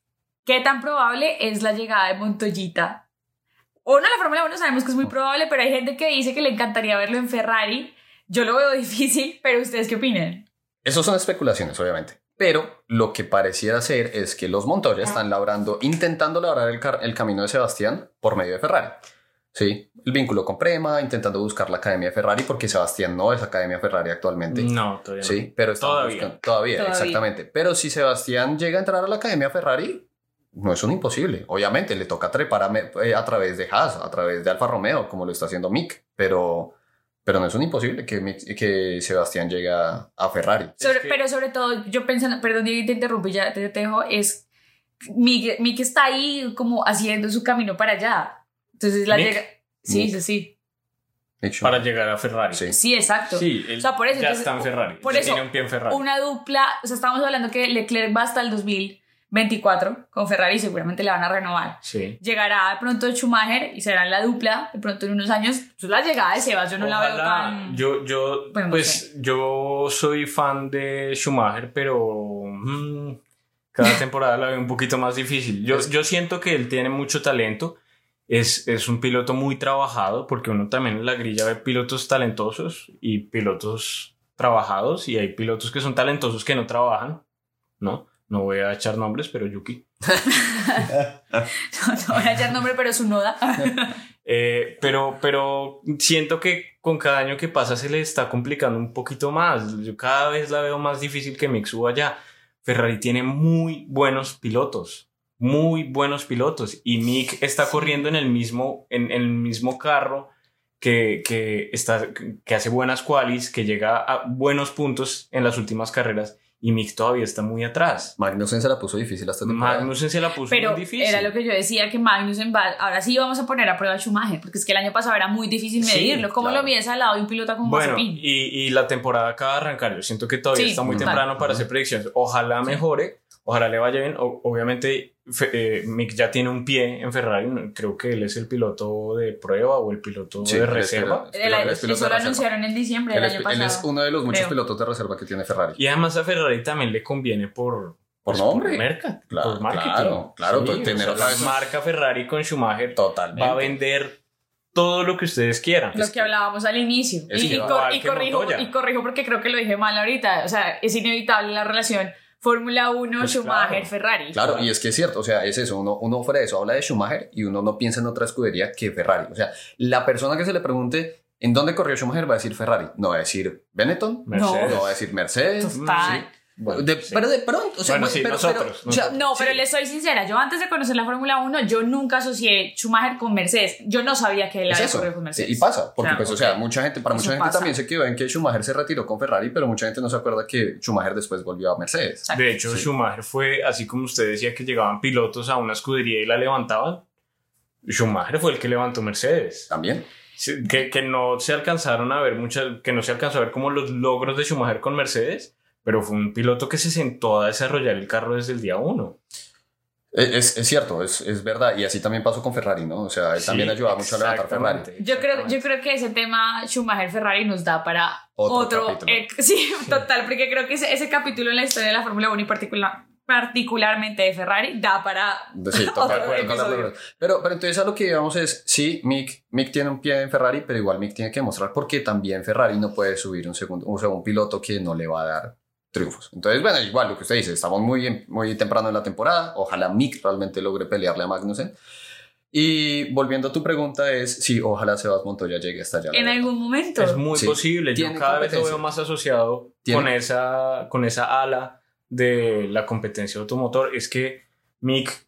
C: qué tan probable es la llegada de Montoyita. Uno, la Fórmula 1 sabemos que es muy probable, pero hay gente que dice que le encantaría verlo en Ferrari. Yo lo veo difícil, pero ¿ustedes qué opinan?
B: Eso son especulaciones, obviamente. Pero lo que pareciera ser es que los Montoya están labrando, intentando labrar el, camino de Sebastián por medio de Ferrari. Sí, el vínculo con Prema, intentando buscar la academia de Ferrari, porque Sebastián no es academia Ferrari actualmente.
D: No, todavía no.
B: Sí, pero
D: Todavía.
B: buscando- todavía,
C: Todavía.
B: exactamente. Pero si Sebastián llega a entrar a la academia Ferrari, no es un imposible. Obviamente le toca trepar a, eh, a través de Haas, a través de Alfa Romeo, como lo está haciendo Mick, pero, pero no es un imposible que, Mick- que Sebastián llegue a, Ferrari.
C: Sobre- Pero sobre todo, yo pensando, perdón, Diego, te interrumpí, ya te dejo, es Mick, Mick está ahí como haciendo su camino para allá. Entonces la
D: ¿Mick?
C: llega. Sí,
B: Mick.
C: sí, sí.
D: Para llegar a Ferrari.
B: Sí.
C: Sí, exacto.
D: Sí, él
C: O sea, por eso,
D: ya
C: entonces,
D: está en Ferrari.
C: por eso,
D: tiene un pie en Ferrari.
C: Una dupla, o sea, estamos hablando que Leclerc va hasta el 2024 con Ferrari seguramente le van a renovar.
D: Sí.
C: Llegará de pronto Schumacher y será la dupla de pronto en unos años. Pues la llegada de Sebas, yo no la veo
D: Ojalá.
C: tan.
D: Yo, yo,
C: Bueno, no
D: pues, yo soy fan de Schumacher, pero mm, cada temporada la veo un poquito más difícil. Yo, yo siento que él tiene mucho talento. Es, es un piloto muy trabajado, porque uno también en la grilla ve pilotos talentosos y pilotos trabajados, y hay pilotos que son talentosos que no trabajan, ¿no? No voy a echar nombres, pero Yuki.
C: No, no voy a echar nombre, pero su noda.
D: Eh, pero, pero siento que con cada año que pasa se le está complicando un poquito más. Yo cada vez la veo más difícil que Mick suba allá. Ferrari tiene muy buenos pilotos, muy buenos pilotos. Y Mick está corriendo en el mismo, en, en el mismo carro que, que, está, que hace buenas qualis, que llega a buenos puntos en las últimas carreras. Y Mick todavía está muy atrás.
B: Magnussen se la puso difícil hasta temporada.
D: Magnussen se la puso
C: Pero
D: muy difícil.
C: era lo que yo decía que Magnussen va, ahora sí vamos a poner a prueba a Schumacher, porque es que el año pasado era muy difícil
D: Sí,
C: medirlo. ¿Cómo
B: claro.
C: lo mides al lado de un piloto como
D: Bueno,
C: Mazepin?
D: y, y la temporada acaba de arrancar. Yo siento que todavía
C: Sí,
D: está muy
C: total.
D: temprano para hacer predicciones. Ojalá mejore, ojalá le vaya bien. O- obviamente, Fe- eh, Mick ya tiene un pie en Ferrari. Creo que él es el piloto de prueba o el piloto
B: Sí,
D: de
B: él es
D: reserva.
C: El-
B: él
C: eso
B: de
C: lo
B: reserva.
C: anunciaron en diciembre
B: Él
C: del
B: es,
C: año
B: él
C: pasado.
B: es uno de los muchos
C: creo.
B: pilotos de reserva que tiene Ferrari.
D: Y además a Ferrari también le conviene por,
B: Por
D: pues,
B: nombre.
D: merca-
B: Claro,
D: por marketing.
B: claro, claro,
D: Sí,
B: to- tener
D: o sea,
B: otra
D: la
B: vez-
D: marca Ferrari con Schumacher
B: Totalmente.
D: va a vender todo lo que ustedes quieran.
C: Lo que hablábamos al inicio.
B: Es
C: y, y cor- y corrijo, y corrijo porque creo que lo dije mal ahorita. O sea, es inevitable la relación Fórmula 1,
D: Pues
C: Schumacher,
D: claro.
C: Ferrari.
B: Claro, y es que es cierto, o sea, es eso, uno, uno fuera de eso habla de Schumacher y uno no piensa en otra escudería que Ferrari. O sea, la persona que se le pregunte en dónde corrió Schumacher va a decir Ferrari, no va a decir Benetton,
D: Mercedes.
B: no va a decir Mercedes.
C: Total.
B: sí.
D: Bueno,
B: De-
D: sí.
B: Pero de pronto, o sea,
D: Bueno,
B: bueno,
D: sí,
B: pero,
D: nosotros,
B: pero- o sea,
C: No, pero
B: sí.
C: les soy sincera, yo antes de conocer la Fórmula 1, yo nunca asocié Schumacher con Mercedes. Yo no sabía que él
B: Es
C: había
B: eso.
C: corrido con Mercedes.
B: Y pasa, porque
C: O sea,
B: pues, o sea, mucha gente, para
C: Eso
B: mucha gente
C: pasa.
B: también se quedó en que Schumacher se retiró con Ferrari, pero mucha gente no se acuerda que Schumacher después volvió a Mercedes.
C: Exacto.
D: De hecho, Schumacher fue, así como usted decía que llegaban pilotos a una escudería y la levantaban, Schumacher fue el que levantó Mercedes.
B: También.
D: Sí, Que, que no se alcanzaron a ver muchas, que no se alcanzó a ver como los logros de Schumacher con Mercedes, pero fue un piloto que se sentó a desarrollar el carro desde el día uno.
B: Eh, Es, es cierto, es, es verdad. Y así también pasó con Ferrari, ¿no? O sea, él también
D: Sí,
B: ayudaba mucho a levantar Ferrari.
C: Yo creo, yo creo que ese tema Schumacher-Ferrari nos da para
B: Otro
C: otro. eh, sí, total, porque creo que ese, ese capítulo en la historia de la Fórmula 1 y particular, particularmente de Ferrari da para.
B: Sí, total. Pero, pero entonces a lo que digamos es, sí, Mick, Mick tiene un pie en Ferrari, pero igual Mick tiene que demostrar por qué también Ferrari no puede subir un segundo, o sea, un piloto que no le va a dar triunfos. Entonces, bueno, igual lo que usted dice, estamos muy, muy temprano en la temporada, ojalá Mick realmente logre pelearle a Magnussen. Y volviendo a tu pregunta es, sí, ojalá Sebas Montoya llegue hasta allá.
C: En algún momento.
D: Es muy
B: Sí.
D: posible. Yo cada vez lo veo más asociado
B: Tiene-
D: con esa, con esa ala de la competencia automotor. Es que Mick,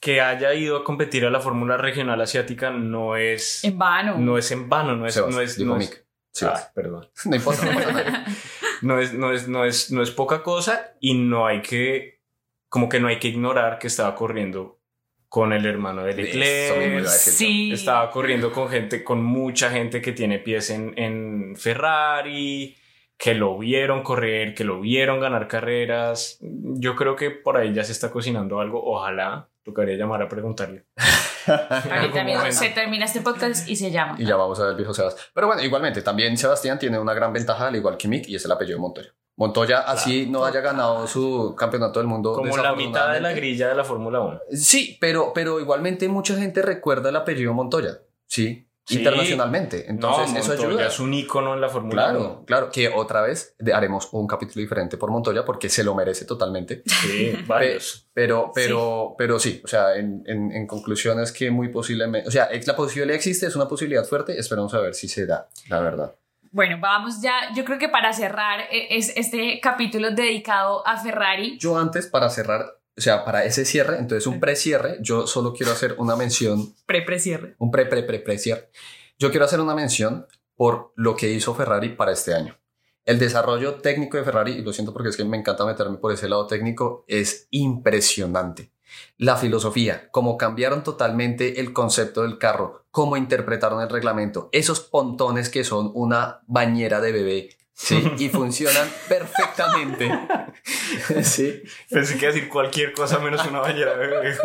D: que haya ido a competir a la Fórmula Regional Asiática, no es,
C: En vano.
D: no es en vano, no es,
B: Sebas,
D: no es, no es-
B: Mick. Sebas.
D: Ah, perdón.
B: No importa, no pasa nada.
D: No es, no, es, no, es, no es poca cosa y no hay que, como que no hay que ignorar que estaba corriendo con el hermano de Leclerc.
C: Sí.
D: Estaba corriendo con gente, con mucha gente que tiene pies en, en Ferrari, que lo vieron correr, que lo vieron ganar carreras. Yo creo que por ahí ya se está cocinando algo. Ojalá tocaría llamar a preguntarle.
C: Ahorita mismo se termina este podcast y se llama.
B: Y ya vamos a ver el viejo Sebas. Pero bueno, igualmente, también Sebastián tiene una gran ventaja, al igual que Mick, y es el apellido de Montoya. Montoya, así no haya ganado su campeonato del mundo.
D: Como la mitad de la grilla de la Fórmula 1.
B: Sí, pero, pero igualmente mucha gente recuerda el apellido Montoya. Sí,
D: Sí.
B: internacionalmente. Entonces,
D: no,
B: eso ayuda.
D: es un ícono en la Fórmula 1.
B: Claro, claro, que otra vez haremos un capítulo diferente por Montoya porque se lo merece totalmente.
D: Sí, varios.
B: Pero, pero, pero sí, o sea, en, en, en conclusión es que muy posiblemente, o sea, la posibilidad existe, es una posibilidad fuerte, esperamos a ver si se da, la verdad.
C: Bueno, vamos ya, yo creo que para cerrar eh, es este capítulo dedicado a Ferrari.
B: Yo antes, para cerrar, o sea, para ese cierre, entonces un pre-cierre, yo solo quiero hacer una mención,
C: Pre-pre-cierre.
B: un pre-pre-pre-pre-cierre. Yo quiero hacer una mención por lo que hizo Ferrari para este año. El desarrollo técnico de Ferrari, y lo siento porque es que me encanta meterme por ese lado técnico, es impresionante. La filosofía, cómo cambiaron totalmente el concepto del carro, cómo interpretaron el reglamento, esos pontones que son una bañera de bebé, ¿sí? Y funcionan perfectamente. ¿Sí?
D: Pensé que iba a decir cualquier cosa menos una bañera de bebé.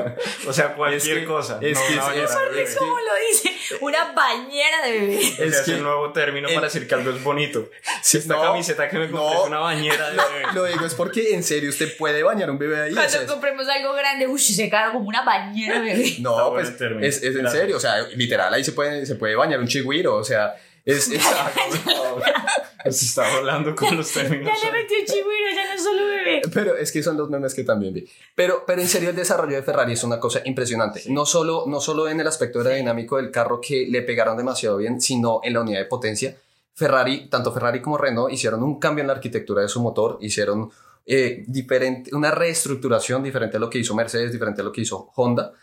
D: O sea, cualquier
B: Es que-
D: cosa.
B: es
D: no
B: que
D: una
B: es-
D: bañera
B: es-
D: de bebé.
B: es que-
C: ¿Cómo lo dice? Una bañera de bebé.
D: Es,
B: Es
D: es
B: que-
D: el nuevo término
B: el-
D: para decir que algo es bonito.
B: Sí,
D: Esta
B: no,
D: camiseta que me compré
B: no.
D: es una bañera de bebé.
B: Lo digo es porque en serio usted puede bañar un bebé ahí.
C: Cuando
B: sea, es-
C: compremos algo grande, uy, se caga como una bañera de bebé.
B: No, pues es, es en serio, o sea, literal, ahí se puede, se puede bañar un chigüiro, o sea, es, es-
D: Se está hablando con los términos.
C: Ya le metió ya no es solo bebé.
B: pero es que son los memes que también vi. Pero, pero en serio, el desarrollo de Ferrari es una cosa impresionante. No, solo, no solo en el aspecto aerodinámico del carro que le pegaron demasiado bien, sino en la unidad de potencia. Ferrari, tanto Ferrari como Renault hicieron un cambio en la arquitectura de su motor, hicieron eh, diferente, una reestructuración diferente a lo que hizo Mercedes, diferente a lo que hizo Honda,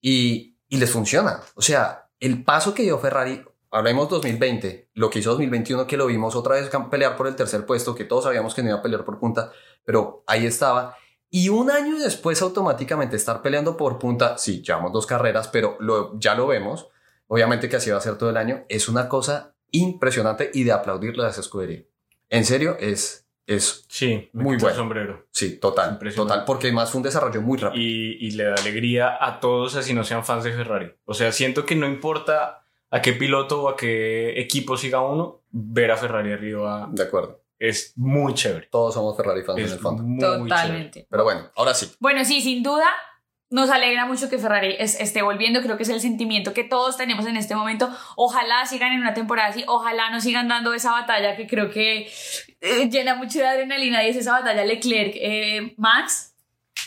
B: y, y les funciona. O sea, el paso que dio Ferrari, hablemos 2020, lo que hizo 2021, que lo vimos otra vez pelear por el tercer puesto, que todos sabíamos que no iba a pelear por punta, pero ahí estaba. Y un año después automáticamente estar peleando por punta, sí, llevamos dos carreras, pero lo, ya lo vemos, obviamente que así va a ser todo el año, es una cosa impresionante y de aplaudirle a esa escudería. En serio, es, es
D: Sí, me
B: Muy
D: el
B: bueno.
D: sombrero.
B: sí, total, total, porque además fue un desarrollo muy rápido.
D: Y, y le da alegría a todos así no sean fans de Ferrari. O sea, siento que no importa a qué piloto o a qué equipo siga uno, ver a Ferrari arriba
B: De acuerdo.
D: es muy chévere.
B: Todos somos Ferrari fans en
D: Es
B: el fondo.
D: muy chévere.
C: Totalmente.
B: Pero bueno, ahora sí.
C: Bueno, sí, sin duda. Nos alegra mucho que Ferrari es- esté volviendo. Creo que es el sentimiento que todos tenemos en este momento. Ojalá sigan en una temporada así. Ojalá nos sigan dando esa batalla que creo que eh, llena mucho de adrenalina y es esa batalla Leclerc-Max.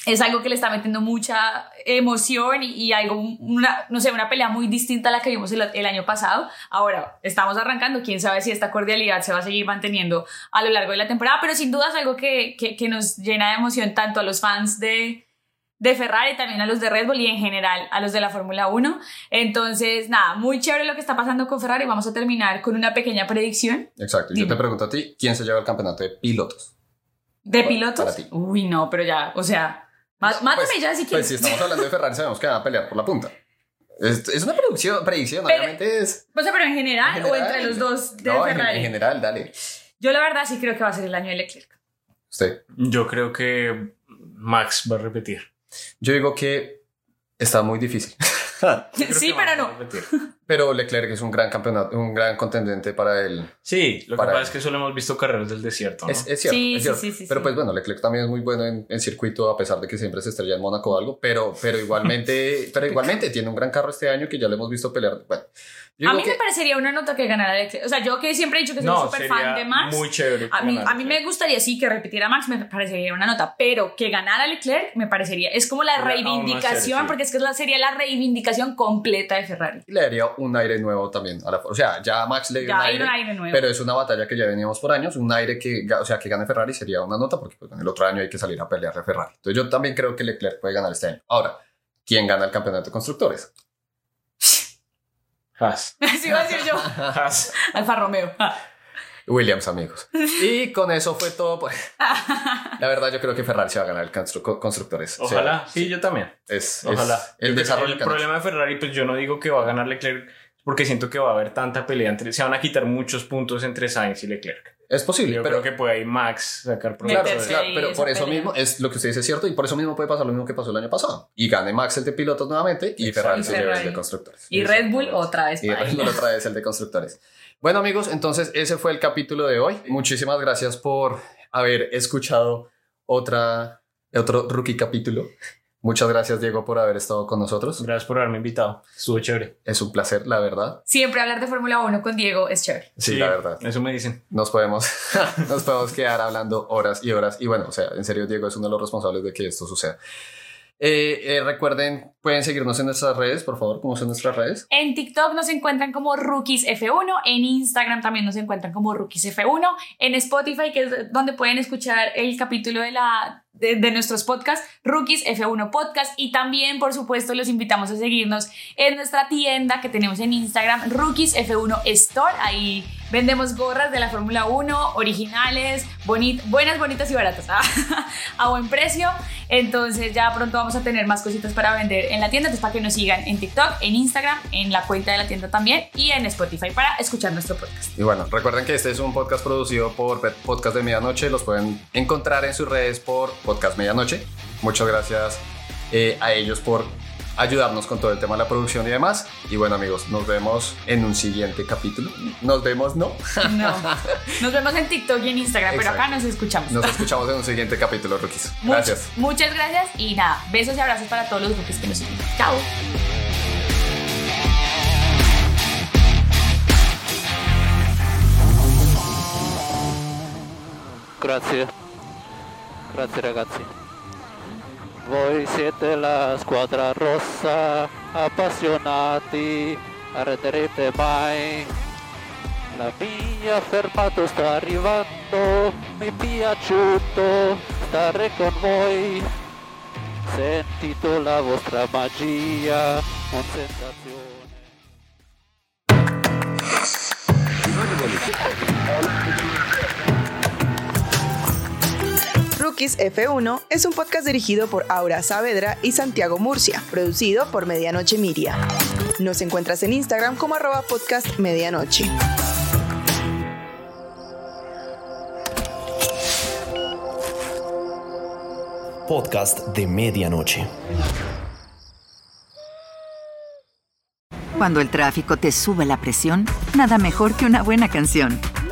C: Es algo que le está metiendo mucha emoción y, y algo, una, no sé, una pelea muy distinta a la que vimos el, el año pasado. Ahora, estamos arrancando, quién sabe si esta cordialidad se va a seguir manteniendo a lo largo de la temporada, pero sin duda es algo que, que, que nos llena de emoción tanto a los fans de, de Ferrari, también a los de Red Bull y en general a los de la Fórmula 1. Entonces, nada, muy chévere lo que está pasando con Ferrari. Vamos a terminar con una pequeña predicción.
B: Exacto. Yo
C: Dime.
B: te pregunto a ti, ¿quién se lleva el campeonato de pilotos?
C: ¿De
B: Para-
C: pilotos?
B: para ti.
C: Uy, no, pero ya, o sea, má- mátame
B: Pues-
C: ya si
B: Pues
C: quieres.
B: si estamos hablando de Ferrari, sabemos que van a pelear por la punta. Es, es una predicción, predicción
C: Pero-
B: obviamente es...
C: O sea, pero en general,
B: en
C: o
B: general.
C: entre los dos de
B: No, en,
C: Ferrari.
B: en general, dale.
C: Yo la verdad sí creo que va a ser el año de Leclerc.
B: Usted.
D: Yo creo que Max va a repetir.
B: Yo digo que está muy difícil.
C: Sí, pero no.
B: Pero Leclerc es un gran campeonato, un gran contendente para él.
D: Sí, lo que pasa es que solo hemos visto carreras del desierto. ¿no?
B: Es, es cierto,
C: Sí,
B: es
C: sí,
B: cierto.
C: sí, sí,
B: pero
C: sí.
B: pues bueno, Leclerc también es muy bueno en, en circuito, a pesar de que siempre se estrella en Mónaco o algo, pero, pero igualmente, pero igualmente tiene un gran carro este año que ya lo hemos visto pelear. Bueno, yo
C: A mí
B: que-
C: me parecería una nota que ganara Leclerc. O sea, yo que siempre he dicho que soy
D: no,
C: súper fan de Max.
D: muy chévere.
C: A mí, a mí me gustaría sí que repitiera Max, me parecería una nota, pero que ganara Leclerc me parecería, es como la reivindicación,
D: sí.
C: porque es que sería la reivindicación completa de Ferrari.
B: le daría un aire nuevo también a la o sea ya Max le dio
C: Ya
B: un aire,
C: un aire nuevo.
B: pero es una batalla que ya veníamos por años un aire que o sea que gane Ferrari sería una nota porque pues, el otro año hay que salir a pelearle a Ferrari entonces yo también creo que Leclerc puede ganar este año ahora quién gana el campeonato de constructores
D: Haas.
C: Así iba a decir yo.
D: Haas.
C: Alfa Romeo.
B: Williams, amigos. Y con eso fue todo. Pues. La verdad, yo creo que Ferrari se va a ganar el constru- constructores. O sea,
D: Ojalá, sí, yo también.
B: Es,
D: Ojalá.
B: es el desarrollo
D: el
B: del
D: problema de Ferrari, pues yo no digo que va a ganar Leclerc, porque siento que va a haber tanta pelea entre. Se van a quitar muchos puntos entre Sainz y Leclerc.
B: Es posible,
D: Yo
B: pero
D: creo que puede ahí Max sacar provecho.
B: Claro, claro, pero por eso mismo es lo que usted dice es cierto y por eso mismo puede pasar lo mismo que pasó el año pasado. Y gane Max el de pilotos nuevamente y Ferrari
C: Y
B: se lleva el
C: Ferrari.
B: de constructores.
C: Y Red Bull otra vez.
B: Y Red Bull otra vez el de constructores. Bueno amigos, entonces ese fue el capítulo de hoy. Muchísimas gracias por haber escuchado otra, otro rookie capítulo. Muchas gracias Diego por haber estado con nosotros.
D: Gracias por haberme invitado. Estuvo chévere.
B: Es un placer, la verdad.
C: Siempre hablar de Fórmula 1 con Diego es chévere.
B: Sí, la verdad.
D: Eso me dicen.
B: Nos podemos, nos podemos quedar hablando horas y horas. Y bueno, o sea, en serio, Diego es uno de los responsables de que esto suceda. Eh, eh, recuerden, pueden seguirnos en nuestras redes, por favor, ¿cómo son nuestras redes?
C: En TikTok nos encuentran como Rookies F1, en Instagram también nos encuentran como Rookies F1, en Spotify, que es donde pueden escuchar el capítulo de, la, de, de nuestros podcasts, Rookies F1 Podcast, y también, por supuesto, los invitamos a seguirnos en nuestra tienda que tenemos en Instagram, Rookies F1 Store, ahí vendemos gorras de la Fórmula 1, originales, bonit, buenas, bonitas y baratas, a buen precio, entonces ya pronto vamos a tener más cositas para vender en la tienda, entonces para que nos sigan en TikTok, en Instagram, en la cuenta de la tienda también y en Spotify para escuchar nuestro podcast.
B: Y bueno, recuerden que este es un podcast producido por Podcast de Medianoche. Los pueden encontrar en sus redes por Podcast Medianoche. Muchas gracias eh, a ellos por ayudarnos con todo el tema de la producción y demás. Y bueno, amigos, nos vemos en un siguiente capítulo. Nos vemos, ¿no?
C: No. Nos vemos en TikTok y en Instagram, pero acá nos escuchamos.
B: Nos escuchamos en un siguiente capítulo, rookies.
C: Much-
B: Gracias.
C: muchas gracias y nada, besos y abrazos para todos los rookies que nos siguen. Chao.
K: Grazie. Grazie ragazzi. Voi siete la squadra rossa, appassionati, arreterete mai. La mia fermato sta arrivando, mi piaciuto stare con voi. Sentito la vostra magia, un sensazione.
L: Rookies F1 es un podcast dirigido por Aura Saavedra y Santiago Murcia, producido por Medianoche Miria. Nos encuentras en Instagram como arroba podcast medianoche.
G: Podcast de medianoche.
E: Cuando el tráfico te sube la presión, nada mejor que una buena canción.